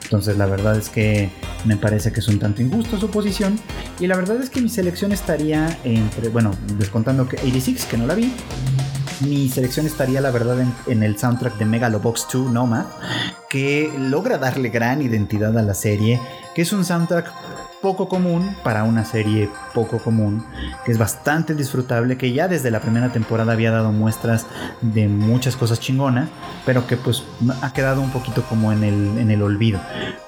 Entonces la verdad es que me parece que es un tanto injusto su posición. Y la verdad es que mi selección estaría entre, bueno, descontando que 86, que no la vi, mi selección estaría la verdad en, el soundtrack de Megalobox 2 Nomad, que logra darle gran identidad a la serie, que es un soundtrack poco común para una serie poco común, que es bastante disfrutable, que ya desde la primera temporada había dado muestras de muchas cosas chingonas, pero que pues ha quedado un poquito como en el, en el olvido.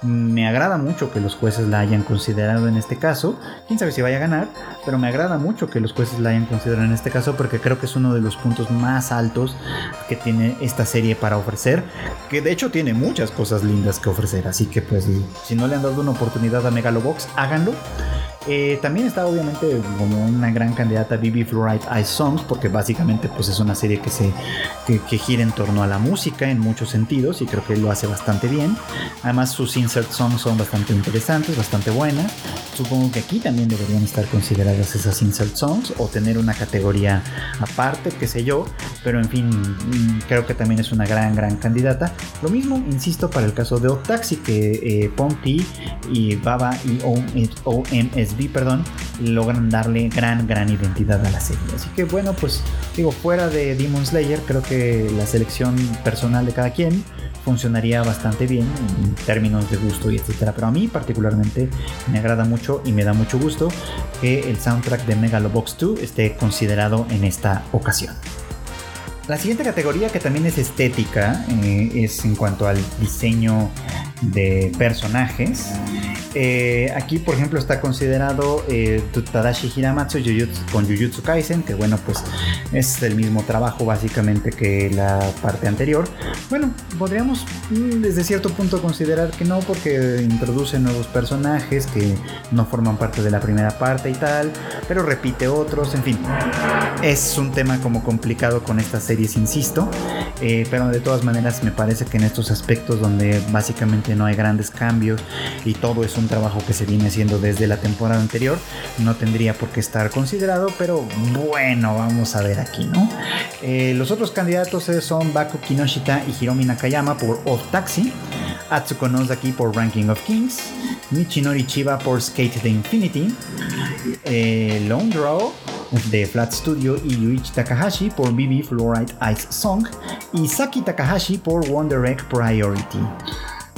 Me agrada mucho que los jueces la hayan considerado en este caso, quién sabe si vaya a ganar, pero me agrada mucho que los jueces la hayan considerado en este caso porque creo que es uno de los puntos más altos que tiene esta serie para ofrecer, que de hecho tiene muchas cosas lindas que ofrecer, así que pues si no le han dado una oportunidad a Megalobox, háganlo. Eh, también está obviamente como una gran candidata Bibi Fluoride Ice Songs, porque básicamente pues es una serie que se que, gira en torno a la música en muchos sentidos y creo que lo hace bastante bien. Además sus insert songs son bastante interesantes, bastante buenas. Supongo que aquí también deberían estar consideradas esas insert songs o tener una categoría aparte, qué sé yo, pero en fin, mm, creo que también es una gran, gran candidata. Lo mismo, insisto, para el caso de Octaxi, que eh, Ponty y Baba y OMSB, perdón, logran darle gran, gran identidad a la serie. Así que bueno, pues digo, fuera de Demon Slayer, creo que la selección personal de cada quien funcionaría bastante bien en términos de gusto y etcétera. Pero a mí particularmente me agrada mucho y me da mucho gusto que el soundtrack de Megalobox 2 esté considerado en esta ocasión. La siguiente categoría que también es estética eh, es en cuanto al diseño de personajes. Eh, aquí, por ejemplo, está considerado eh, Tadashi Hiramatsu con Jujutsu Kaisen, que bueno, pues es el mismo trabajo básicamente que la parte anterior. Bueno, podríamos mm, desde cierto punto considerar que no, porque introduce nuevos personajes que no forman parte de la primera parte y tal, pero repite otros, en fin. Es un tema como complicado con estas series, insisto, eh, pero de todas maneras me parece que en estos aspectos donde básicamente no hay grandes cambios y todo es un trabajo que se viene haciendo desde la temporada anterior, no tendría por qué estar considerado, pero bueno, vamos a ver aquí, ¿no? Eh, los otros candidatos son Baku Kinoshita y Hiromi Nakayama por Off Taxi, Atsuko Nozaki por Ranking of Kings, Michinori Chiba por Skate the Infinity, eh, Lone Draw de Flat Studio y Yuichi Takahashi por BB Fluoride Ice Song y Saki Takahashi por Wonder Egg Priority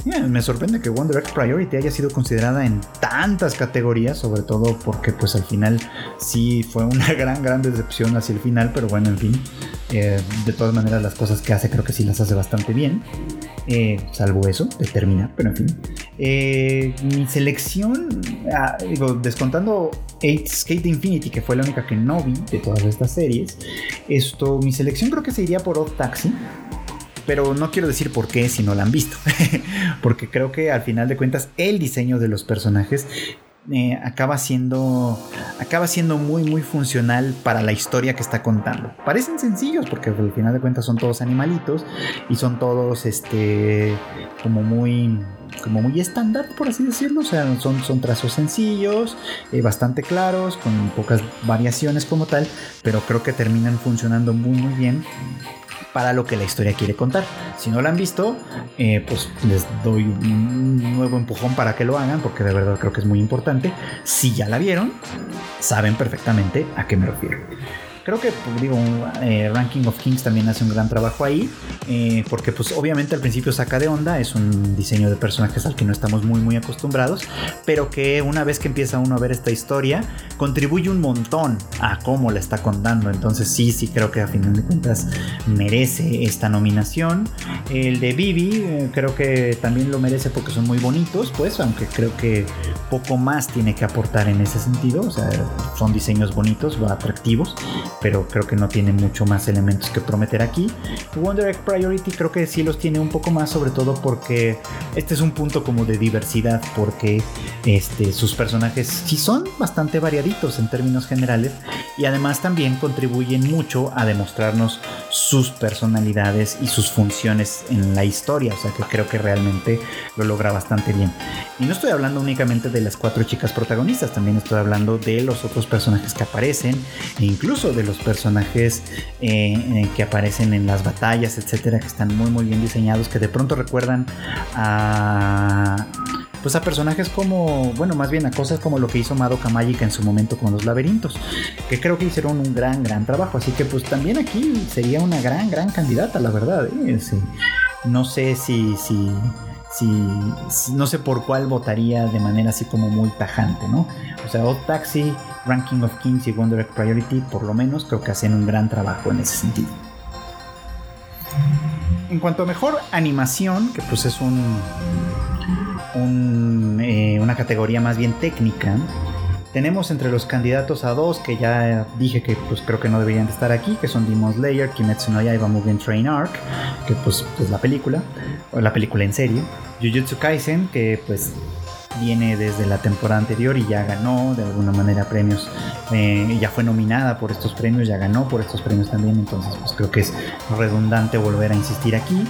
me sorprende que Wonder X Priority haya sido considerada en tantas categorías, sobre todo porque pues al final sí fue una gran, gran decepción hacia el final, pero bueno, en fin, eh, de todas maneras las cosas que hace creo que sí las hace bastante bien, eh, salvo eso, determina, pero en fin. Eh, mi selección, ah, digo, descontando 8 Skate Infinity, que fue la única que no vi de todas estas series, esto, mi selección creo que se iría por Odd Taxi pero no quiero decir por qué si no la han visto, porque creo que al final de cuentas el diseño de los personajes eh, acaba siendo acaba siendo muy muy funcional para la historia que está contando. Parecen sencillos porque al final de cuentas son todos animalitos y son todos este como muy como muy estándar por así decirlo, o sea, son, son trazos sencillos, eh, bastante claros, con pocas variaciones como tal, pero creo que terminan funcionando muy muy bien para lo que la historia quiere contar. Si no la han visto, eh, pues les doy un nuevo empujón para que lo hagan, porque de verdad creo que es muy importante. Si ya la vieron, saben perfectamente a qué me refiero. Creo que, pues, digo, eh, Ranking of Kings también hace un gran trabajo ahí, eh, porque pues obviamente al principio saca de onda, es un diseño de personajes al que no estamos muy muy acostumbrados, pero que una vez que empieza uno a ver esta historia, contribuye un montón a cómo la está contando, entonces sí, sí creo que a final de cuentas merece esta nominación. El de Bibi eh, creo que también lo merece porque son muy bonitos, pues, aunque creo que poco más tiene que aportar en ese sentido, o sea, son diseños bonitos, atractivos pero creo que no tiene mucho más elementos que prometer aquí. Wonder Egg Priority creo que sí los tiene un poco más, sobre todo porque este es un punto como de diversidad, porque este, sus personajes sí son bastante variaditos en términos generales y además también contribuyen mucho a demostrarnos sus personalidades y sus funciones en la historia, o sea que creo que realmente lo logra bastante bien. Y no estoy hablando únicamente de las cuatro chicas protagonistas, también estoy hablando de los otros personajes que aparecen e incluso de los personajes eh, eh, que aparecen en las batallas, etcétera, que están muy muy bien diseñados, que de pronto recuerdan a pues a personajes como, bueno, más bien a cosas como lo que hizo Madoka Magica en su momento con los laberintos, que creo que hicieron un gran, gran trabajo. Así que pues también aquí sería una gran, gran candidata, la verdad. ¿eh? No sé si, si, no sé por cuál votaría de manera así como muy tajante, ¿no? O sea, Odd Taxi Ranking of Kings y Wonder Egg Priority, por lo menos, creo que hacen un gran trabajo en ese sentido. En cuanto a mejor animación, que pues es un, eh, una categoría más bien técnica, tenemos entre los candidatos a dos que ya dije que pues creo que no deberían de estar aquí, que son Demon Slayer, Kimetsu no Yaiba Mugen Train Arc, que pues es la película, o la película en serie, Jujutsu Kaisen, que pues viene desde la temporada anterior y ya ganó de alguna manera premios, eh, ya fue nominada por estos premios, ya ganó por estos premios también, entonces pues creo que es redundante volver a insistir aquí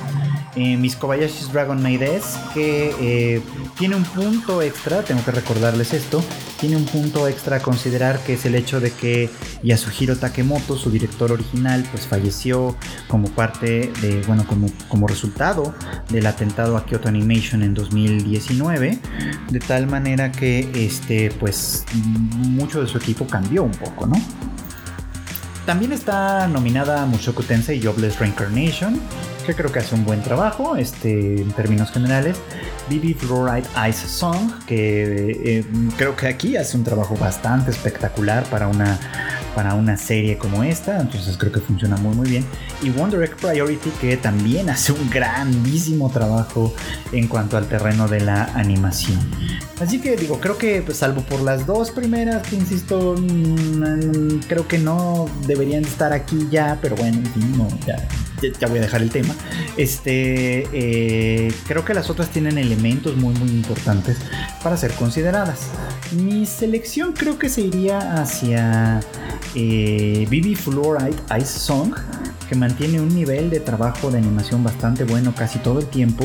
eh, Mis Kobayashi's Dragon Maid S, que eh, tiene un punto extra, tengo que recordarles esto, tiene un punto extra a considerar que es el hecho de que Yasuhiro Takemoto, su director original, pues falleció como parte de, bueno, como, como resultado del atentado a Kyoto Animation en 2019, de tal manera que este, pues mucho de su equipo cambió un poco, ¿no? También está nominada Mushoku Tensei Jobless Reincarnation, que creo que hace un buen trabajo este, en términos generales. Bibi Fluoride Ice Song, que eh, creo que aquí hace un trabajo bastante espectacular para una para una serie como esta, entonces creo que funciona muy muy bien. Y Wonder Egg Priority que también hace un grandísimo trabajo en cuanto al terreno de la animación. Así que digo, creo que pues, salvo por las dos primeras, que insisto, mm, creo que no deberían estar aquí ya, pero bueno, ya, ya, voy a dejar el tema. Este, eh, creo que las otras tienen elementos muy muy importantes para ser consideradas. Mi selección creo que se iría hacia eh, BB Fluoride Ice Song, que mantiene un nivel de trabajo de animación bastante bueno casi todo el tiempo.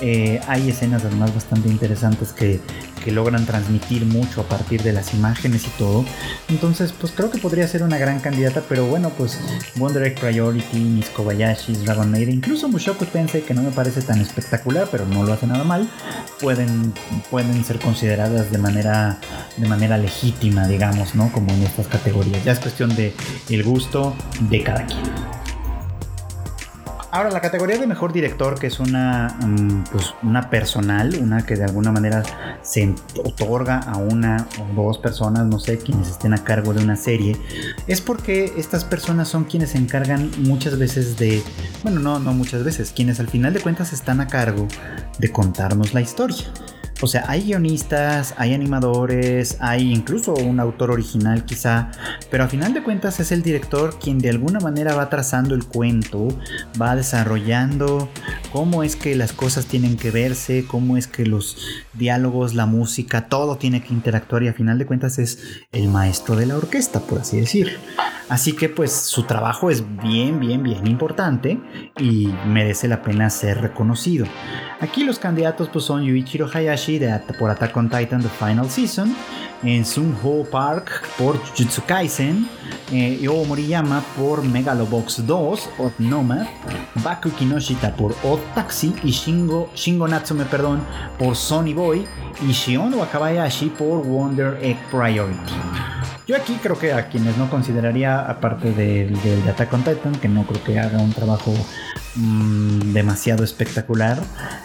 Eh, hay escenas además bastante interesantes que, que logran transmitir mucho a partir de las imágenes y todo. Entonces, pues creo que podría ser una gran candidata, pero bueno, pues Wonder Egg Priority, Miss Kobayashi, Dragon Maid, incluso Mushoku Tensei, que no me parece tan espectacular, pero no lo hace nada mal, pueden, pueden ser consideradas de manera, de manera legítima, digamos, ¿no? Como en estas categorías. Es cuestión de el gusto de cada quien. Ahora, la categoría de mejor director, que es una, mm, pues, una personal, una que de alguna manera se otorga a una o dos personas, no sé, quienes estén a cargo de una serie, es porque estas personas son quienes se encargan muchas veces de, bueno, no, no muchas veces, quienes al final de cuentas están a cargo de contarnos la historia. O sea, hay guionistas, hay animadores, hay incluso un autor original quizá, pero a final de cuentas es el director quien de alguna manera va trazando el cuento, va desarrollando cómo es que las cosas tienen que verse, cómo es que los diálogos, la música, todo tiene que interactuar y a final de cuentas es el maestro de la orquesta, por así decir. Así que pues su trabajo es bien, bien, bien importante y merece la pena ser reconocido. Aquí los candidatos pues son Yuichiro Hayashi de, por Attack on Titan The Final Season, en Sun Ho Park por Jujutsu Kaisen, eh, Yo Moriyama por Megalobox 2, Odd Nomad, Baku Kinoshita por Odd Taxi y Shingo, Shingo Natsume perdón, por Sony Boy y Shion Wakabayashi por Wonder Egg Priority. Yo aquí creo que a quienes no consideraría, aparte del, del de Attack on Titan, que no creo que haga un trabajo Mm, demasiado espectacular.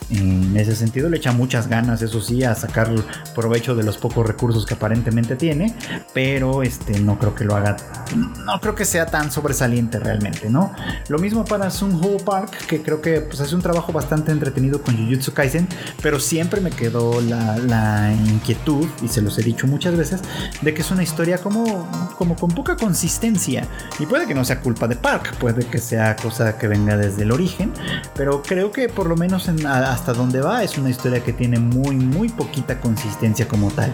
En ese sentido, le echa muchas ganas, eso sí, a sacar provecho de los pocos recursos que aparentemente tiene, pero este, no creo que lo haga, no creo que sea tan sobresaliente realmente, ¿no? Lo mismo para Sun Ho Park, que creo que pues, hace un trabajo bastante entretenido con Jujutsu Kaisen, pero siempre me quedó la, la, inquietud, y se los he dicho muchas veces, de que es una historia como, como con poca consistencia. Y puede que no sea culpa de Park, puede que sea cosa que venga desde el origen, pero creo que por lo menos hasta donde va es una historia que tiene muy, muy poquita consistencia como tal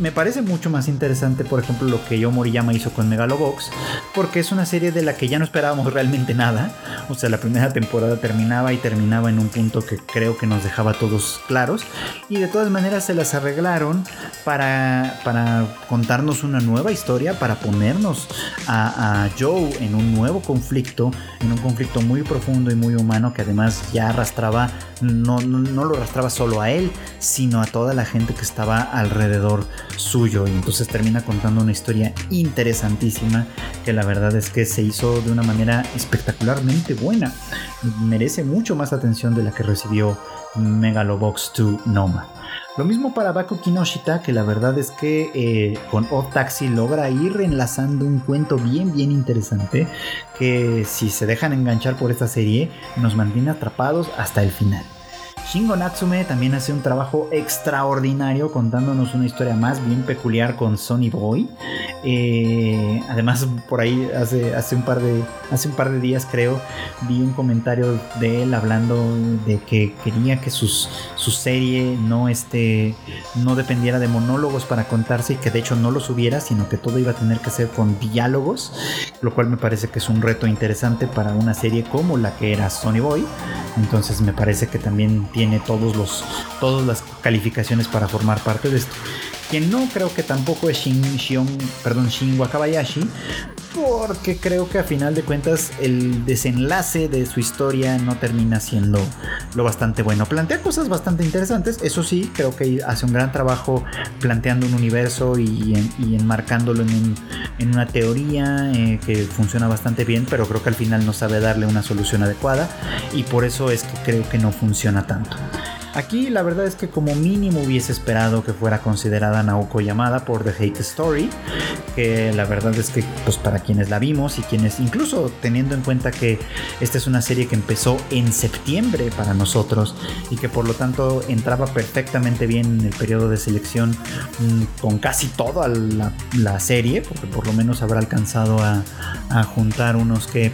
me parece mucho más interesante, por ejemplo, lo que Yo Moriyama hizo con Megalobox, porque es una serie de la que ya no esperábamos realmente nada. O sea, la primera temporada terminaba y terminaba en un punto que creo que nos dejaba todos claros. Y de todas maneras se las arreglaron para, para contarnos una nueva historia, para ponernos a, Joe en un nuevo conflicto, en un conflicto muy profundo y muy humano que además ya arrastraba, no, no lo arrastraba solo a él, sino a toda la gente que estaba alrededor suyo y entonces termina contando una historia interesantísima que la verdad es que se hizo de una manera espectacularmente buena. Merece mucho más atención de la que recibió Megalobox 2 Noma. Lo mismo para Baku Kinoshita, que la verdad es que eh, con Odd Taxi logra ir enlazando un cuento bien, bien interesante, que si se dejan enganchar por esta serie, nos mantiene atrapados hasta el final. Shingo Natsume también hace un trabajo extraordinario contándonos una historia más bien peculiar con Sonny Boy. Eh, además, por ahí hace, hace, un par de, hace un par de días creo vi un comentario de él hablando de que quería que sus, su serie no, este, no dependiera de monólogos para contarse y que de hecho no los hubiera, sino que todo iba a tener que ser con diálogos, lo cual me parece que es un reto interesante para una serie como la que era Sonny Boy. Entonces me parece que también tiene todos los, todas las calificaciones para formar parte de esto. Que no creo que tampoco es Shin, Shion, perdón, Shin Wakabayashi, porque creo que a final de cuentas el desenlace de su historia no termina siendo lo bastante bueno. Plantea cosas bastante interesantes, eso sí, creo que hace un gran trabajo planteando un universo y, enmarcándolo en, una teoría eh, que funciona bastante bien, pero creo que al final no sabe darle una solución adecuada y por eso es que creo que no funciona tanto. Aquí la verdad es que como mínimo hubiese esperado que fuera considerada Naoko Yamada por The Hate Story, que la verdad es que pues para quienes la vimos y quienes incluso teniendo en cuenta que esta es una serie que empezó en septiembre para nosotros y que por lo tanto entraba perfectamente bien en el periodo de selección mm, con casi toda la, serie, porque por lo menos habrá alcanzado a, a juntar unos que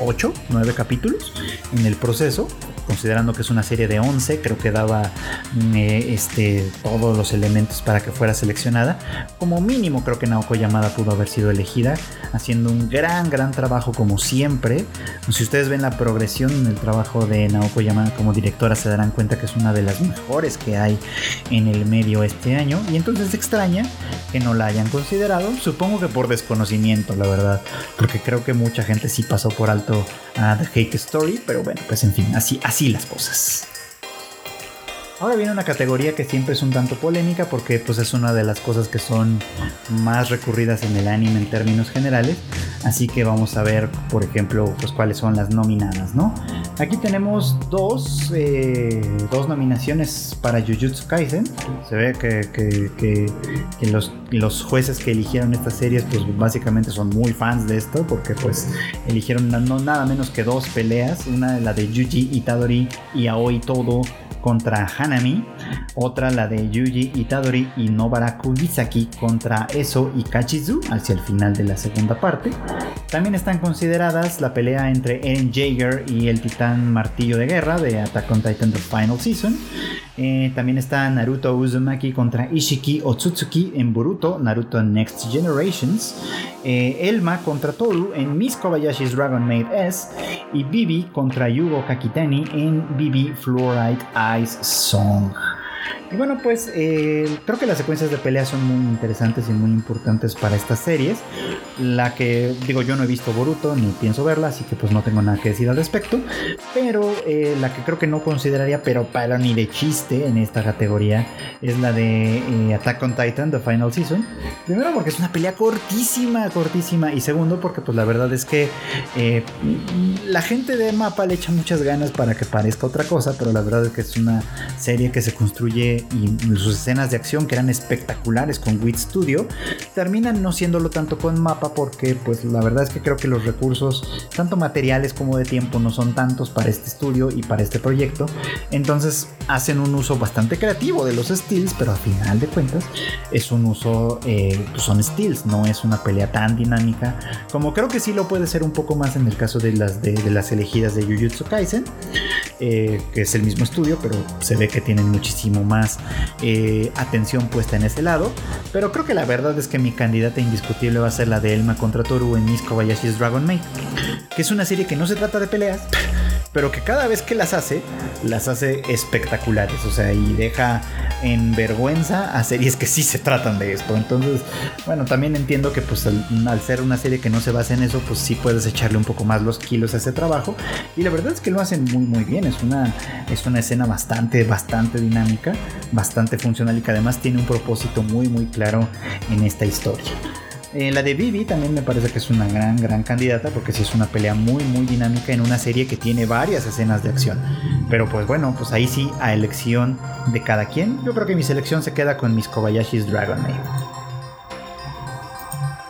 8, 9 capítulos en el proceso considerando que es una serie de 11, creo que daba mm, eh, este, todos los elementos para que fuera seleccionada. Como mínimo creo que Naoko Yamada pudo haber sido elegida, haciendo un gran, gran trabajo como siempre. Si ustedes ven la progresión en el trabajo de Naoko Yamada como directora, se darán cuenta que es una de las mejores que hay en el medio este año. Y entonces extraña que no la hayan considerado, supongo que por desconocimiento, la verdad, porque creo que mucha gente sí pasó por alto a The Hate Story, pero bueno, pues en fin, así, así así las cosas. Ahora viene una categoría que siempre es un tanto polémica porque pues es una de las cosas que son más recurridas en el anime en términos generales. Así que vamos a ver, por ejemplo, pues cuáles son las nominadas, ¿no? Aquí tenemos dos, eh, dos nominaciones para Jujutsu Kaisen. Se ve que, los, los, jueces que eligieron estas series pues básicamente son muy fans de esto porque pues eligieron nada menos que dos peleas. Una la de Yuji Itadori y Aoi Todo contra Hanami, otra la de Yuji Itadori y Nobaraku Gisaki contra Eso y Kachizu hacia el final de la segunda parte. También están consideradas la pelea entre Eren Jaeger y el titán Martillo de Guerra de Attack on Titan The Final Season. Eh, también está Naruto Uzumaki contra Ishiki Otsutsuki en Boruto, Naruto Next Generations. Eh, Elma contra Toru en Miss Kobayashi's Dragon Maid S. Y Bibi contra Yugo Kakitani en Bibi Fluorite Ice Song. Y bueno, pues eh, creo que las secuencias de pelea son muy interesantes y muy importantes para estas series. La que, digo, yo no he visto Boruto ni pienso verla, así que pues no tengo nada que decir al respecto. Pero eh, la que creo que no consideraría, pero para ni de chiste en esta categoría, es la de eh, Attack on Titan, The Final Season. Primero porque es una pelea cortísima, cortísima. Y segundo porque pues la verdad es que la gente de Mapa le echa muchas ganas para que parezca otra cosa, pero la verdad es que es una serie que se construye y sus escenas de acción que eran espectaculares con Wit Studio terminan no siéndolo tanto con mapa porque pues la verdad es que creo que los recursos tanto materiales como de tiempo no son tantos para este estudio y para este proyecto. Entonces hacen un uso bastante creativo de los steals pero al final de cuentas es un uso eh, pues son steals no es una pelea tan dinámica como creo que sí lo puede ser un poco más en el caso de las de, las elegidas de Jujutsu Kaisen eh, que es el mismo estudio pero se ve que tienen muchísimo más eh, atención puesta en ese lado. Pero creo que la verdad es que mi candidata indiscutible va a ser la de Elma contra Toru en Miss Kobayashi's Dragon Maid, que es una serie que no se trata de peleas, pero que cada vez que las hace, las hace espectaculares, o sea, y deja en vergüenza a series que sí se tratan de esto. Entonces, bueno, también entiendo que pues al, ser una serie que no se basa en eso, pues sí puedes echarle un poco más los kilos a ese trabajo. Y la verdad es que lo hacen muy muy bien, es una, es una escena bastante, bastante dinámica, bastante funcional y que además tiene un propósito muy muy claro en esta historia. Eh, la de Vivi también me parece que es una gran, gran candidata porque sí es una pelea muy, muy dinámica en una serie que tiene varias escenas de acción. Pero pues bueno, pues ahí sí, a elección de cada quien, yo creo que mi selección se queda con mis Kobayashi's Dragon Maid.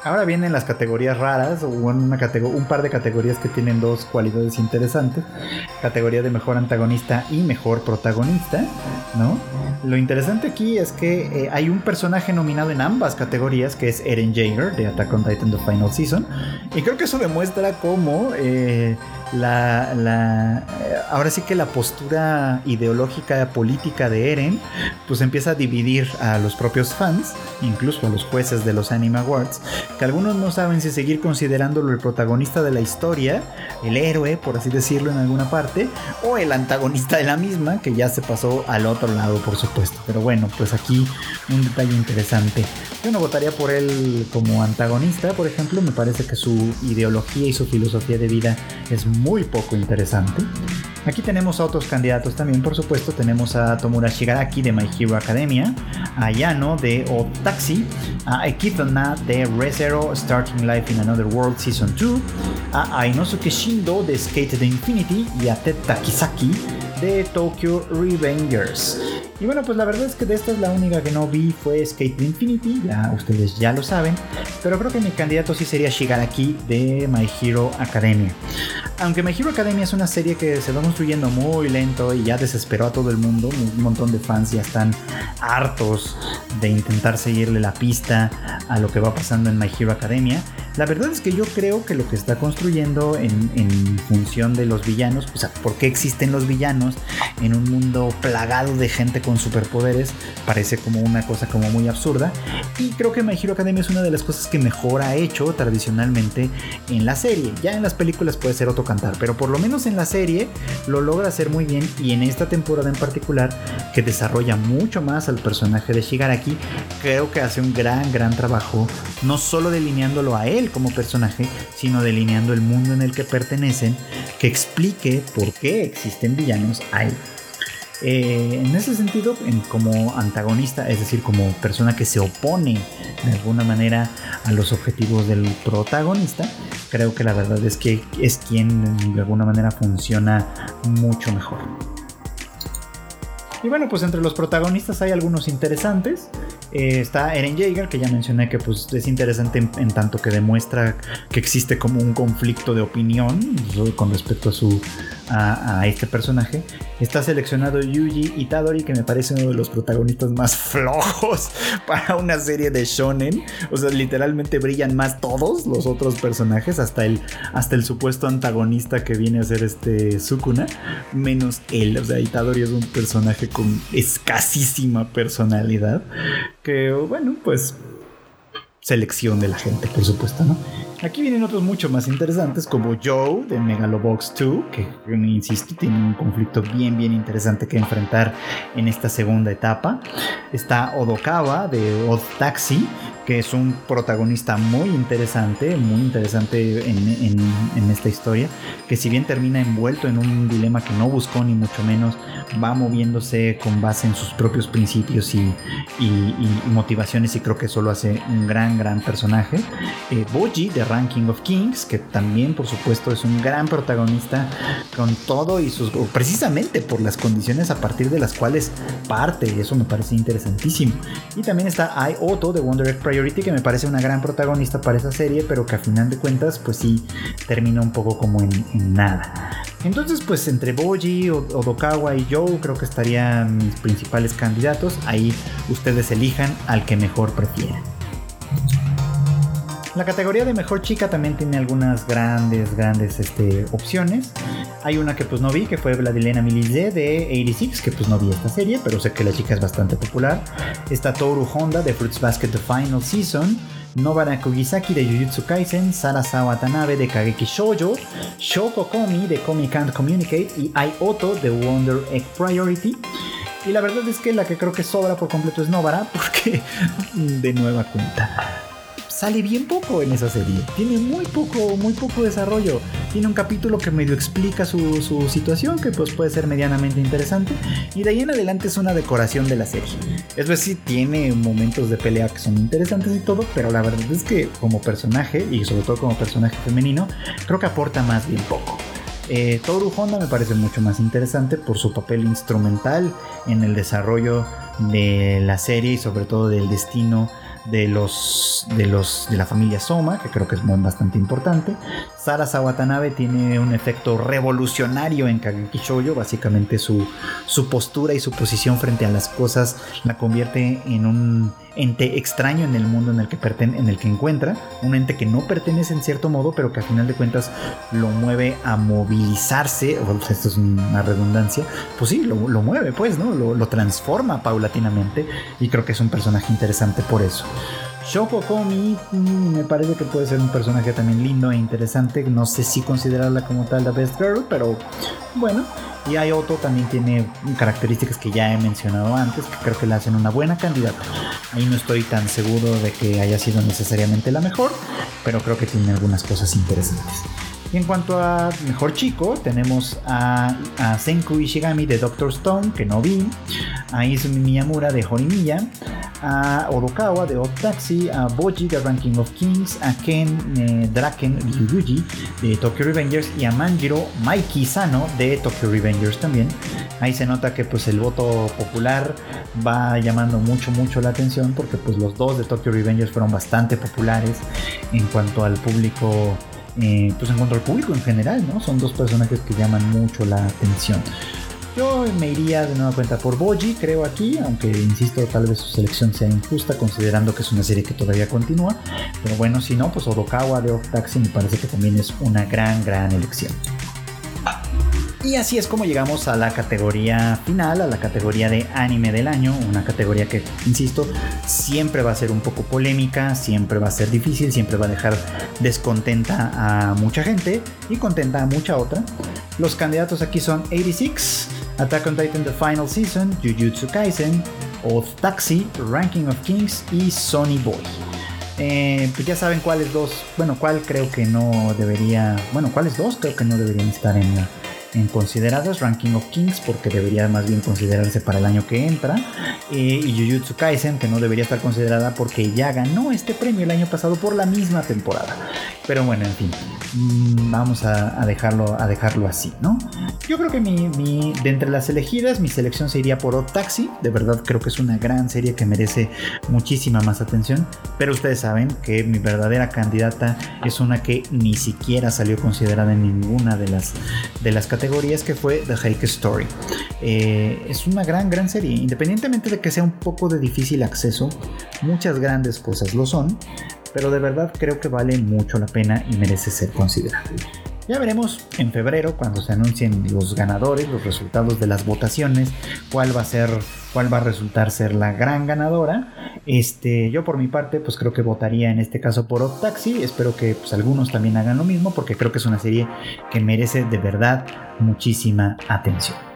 Ahora vienen las categorías raras, o un par de categorías que tienen dos cualidades interesantes. Categoría de mejor antagonista y mejor protagonista, ¿no? Lo interesante aquí es que eh, hay un personaje nominado en ambas categorías, que es Eren Jaeger, de Attack on Titan The Final Season. Y creo que eso demuestra cómo eh, la, eh, ahora sí que la postura ideológica política de Eren, pues empieza a dividir a los propios fans, incluso a los jueces de los Anime Awards, que algunos no saben si seguir considerándolo el protagonista de la historia, el héroe, por así decirlo en alguna parte, o el antagonista de la misma, que ya se pasó al otro lado, por supuesto. Pero bueno, pues aquí un detalle interesante. Yo no votaría por él como antagonista, por ejemplo, me parece que su ideología y su filosofía de vida es muy poco interesante. Aquí tenemos a otros candidatos también, por supuesto. Tenemos a Tomura Shigaraki de My Hero Academia, a Yano de Old Taxi, a Ekitona de ReZero Starting Life in Another World Season 2, a Ainosuke Shindo de Skate the Infinity y a Ted Takisaki de Tokyo Revengers. Y bueno, pues la verdad es que de estas la única que no vi fue Skate Infinity, ya ustedes ya lo saben, pero creo que mi candidato sí sería Shigaraki de My Hero Academia. Aunque My Hero Academia es una serie que se va construyendo muy lento y ya desesperó a todo el mundo, un montón de fans ya están hartos de intentar seguirle la pista a lo que va pasando en My Hero Academia. La verdad es que yo creo que lo que está construyendo en, función de los villanos, o sea, ¿por qué existen los villanos en un mundo plagado de gente con superpoderes? Parece como una cosa como muy absurda. Y creo que My Hero Academia es una de las cosas que mejor ha hecho tradicionalmente en la serie. Ya en las películas puede ser otro cantar, pero por lo menos en la serie lo logra hacer muy bien y en esta temporada en particular que desarrolla mucho más al personaje de Shigaraki, creo que hace un gran, gran trabajo, no solo delineándolo a él, como personaje, sino delineando el mundo en el que pertenecen, que explique por qué existen villanos ahí. Eh, en ese sentido, como antagonista, es decir, como persona que se opone de alguna manera a los objetivos del protagonista, creo que la verdad es que es quien de alguna manera funciona mucho mejor. Y bueno, pues entre los protagonistas hay algunos interesantes. Eh, está Eren Jaeger, que ya mencioné que pues, es interesante en, tanto que demuestra que existe como un conflicto de opinión con respecto a su a, este personaje. Está seleccionado Yuji Itadori, que me parece uno de los protagonistas más flojos para una serie de shonen. O sea, literalmente brillan más todos los otros personajes, hasta el, hasta el supuesto antagonista que viene a ser este Sukuna, menos él. O sea, Itadori es un personaje con escasísima personalidad, que bueno, pues selección de la gente, por supuesto, ¿no? Aquí vienen otros mucho más interesantes como Joe de Megalobox 2, que insisto tiene un conflicto bien bien interesante que enfrentar en esta segunda etapa. Está Odokawa de Odd Taxi, que es un protagonista muy interesante, muy interesante en, esta historia, que si bien termina envuelto en un dilema que no buscó ni mucho menos, va moviéndose con base en sus propios principios y, motivaciones y creo que eso lo hace un gran, gran personaje. Eh, Boji de Ranking of Kings, que también por supuesto es un gran protagonista con todo y sus... precisamente por las condiciones a partir de las cuales parte, eso me parece interesantísimo. Y también está Ai Otto de Wonder Egg que me parece una gran protagonista para esa serie, pero que a final de cuentas, pues sí, termina un poco como en, nada. Entonces, pues entre Boji, Odokawa y Joe, creo que estarían mis principales candidatos. Ahí ustedes elijan al que mejor prefieran. La categoría de mejor chica también tiene algunas grandes, grandes este, opciones. Hay una que pues no vi, que fue Vladilena Milize de 86, que pues no vi esta serie, pero sé que la chica es bastante popular. Está Toru Honda de Fruits Basket The Final Season. Nobara Kugisaki de Jujutsu Kaisen, Sarasa Watanabe de Kageki Shoujo, Shoko Komi de Komi Can't Communicate y Ai Oto de Wonder Egg Priority. Y la verdad es que la que creo que sobra por completo es Nobara, porque de nueva cuenta sale bien poco en esa serie. Tiene muy poco, muy poco desarrollo. Tiene un capítulo que medio explica su, situación, que pues puede ser medianamente interesante. Y de ahí en adelante es una decoración de la serie. Es decir, tiene momentos de pelea que son interesantes y todo, pero la verdad es que como personaje, y sobre todo como personaje femenino, creo que aporta más bien poco. Eh, Toru Honda me parece mucho más interesante por su papel instrumental en el desarrollo de la serie y sobre todo del destino de los de los de la familia Soma, que creo que es bastante importante. Sara Sawatanabe tiene un efecto revolucionario en Kageki Shoujo, básicamente su, su postura y su posición frente a las cosas la convierte en un ente extraño en el mundo en el que en el que encuentra, un ente que no pertenece en cierto modo, pero que a final de cuentas lo mueve a movilizarse, esto es una redundancia, pues sí, lo, mueve, pues, ¿no? Lo, lo transforma paulatinamente y creo que es un personaje interesante por eso. Shoko Komi mm, me parece que puede ser un personaje también lindo e interesante. No sé si considerarla como tal la Best Girl, pero bueno. Y Ayoto también tiene características que ya he mencionado antes, que creo que le hacen una buena candidata. Ahí no estoy tan seguro de que haya sido necesariamente la mejor, pero creo que tiene algunas cosas interesantes. Y en cuanto a mejor chico, tenemos a, Senku Ishigami de Doctor Stone, que no vi, a Izumi Miyamura de Horimiya, a Odokawa de Odd Taxi, a Boji de Ranking of Kings, a Ken eh, Draken Ryuji de Tokyo Revengers. Y a Manjiro Mikey Sano de Tokyo Revengers también. Ahí se nota que pues el voto popular va llamando mucho mucho la atención porque pues los dos de Tokyo Revengers fueron bastante populares en cuanto al público pues en cuanto al público en general, ¿no? Son dos personajes que llaman mucho la atención. Yo me iría de nueva cuenta por Boji, creo aquí, aunque insisto, tal vez su selección sea injusta considerando que es una serie que todavía continúa. Pero bueno, si no, pues Odokawa de Off Taxi me parece que también es una gran, gran elección. Y así es como llegamos a la categoría final, a la categoría de anime del año, una categoría que, insisto, siempre va a ser un poco polémica, siempre va a ser difícil, siempre va a dejar descontenta a mucha gente y contenta a mucha otra. Los candidatos aquí son 86, Attack on Titan The Final Season, Jujutsu Kaisen, Oath Taxi, Ranking of Kings y Sony Boy. Eh, pues ya saben cuáles dos, bueno, cuál creo que no debería, bueno, cuáles dos creo que no deberían estar en la en consideradas, Ranking of Kings, porque debería más bien considerarse para el año que entra, eh, y Jujutsu Kaisen, que no debería estar considerada porque ya ganó este premio el año pasado por la misma temporada. Pero bueno, en fin, mm, vamos a, dejarlo, a dejarlo así, ¿no? Yo creo que mi, de entre las elegidas, mi selección se iría por Odd Taxi, de verdad creo que es una gran serie que merece muchísima más atención, pero ustedes saben que mi verdadera candidata es una que ni siquiera salió considerada en ninguna de las, de las categorías que fue The Hake Story. Eh, es una gran, gran serie. Independientemente de que sea un poco de difícil acceso, muchas grandes cosas lo son, pero de verdad creo que vale mucho la pena y merece ser considerado. Ya veremos en febrero cuando se anuncien los ganadores, los resultados de las votaciones, cuál va a ser, cuál va a resultar ser la gran ganadora. Este, yo por mi parte, pues creo que votaría en este caso por Off. Espero que pues, algunos también hagan lo mismo porque creo que es una serie que merece de verdad muchísima atención.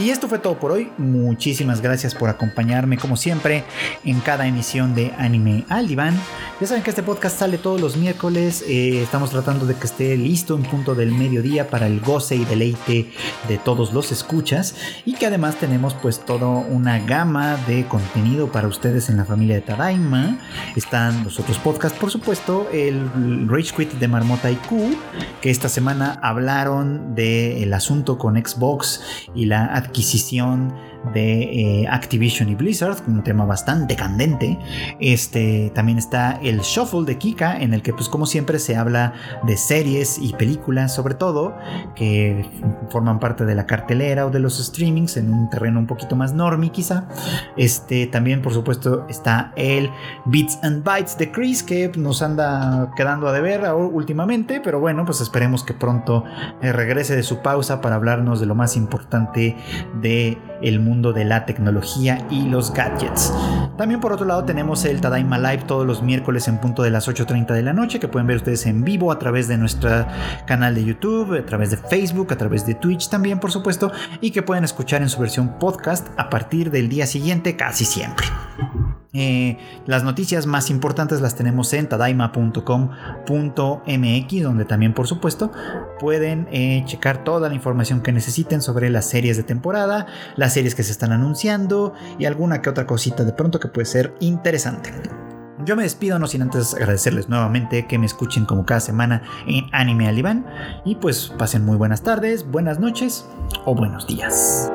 Y esto fue todo por hoy. Muchísimas gracias por acompañarme como siempre en cada emisión de Anime al Diván. Ya saben que este podcast sale todos los miércoles. Eh, estamos tratando de que esté listo en punto del mediodía para el goce y deleite de todos los escuchas. Y que además tenemos pues toda una gama de contenido para ustedes en la familia de Tadaima. Están los otros podcasts, por supuesto, el Rage Quit de Marmota IQ, que esta semana hablaron del asunto con Xbox y la adquisición adquisición de eh, Activision y Blizzard, un tema bastante candente. Este, también está el Shuffle de Kika, en el que pues como siempre se habla de series y películas, sobre todo, que forman parte de la cartelera o de los streamings en un terreno un poquito más normie quizá. Este, también por supuesto está el Beats and Bytes de Chris, que nos anda quedando a deber últimamente, pero bueno, pues esperemos que pronto eh, regrese de su pausa para hablarnos de lo más importante de el mundo de la tecnología y los gadgets. También por otro lado tenemos el Tadaima Live todos los miércoles en punto de las 8.30 de la noche que pueden ver ustedes en vivo a través de nuestro canal de YouTube, a través de Facebook, a través de Twitch también por supuesto y que pueden escuchar en su versión podcast a partir del día siguiente casi siempre. Eh, las noticias más importantes las tenemos en tadaima.com.mx, donde también, por supuesto, pueden eh, checar toda la información que necesiten sobre las series de temporada, las series que se están anunciando y alguna que otra cosita de pronto que puede ser interesante. Yo me despido no sin antes agradecerles nuevamente que me escuchen como cada semana en Anime Alibán y pues pasen muy buenas tardes, buenas noches o buenos días.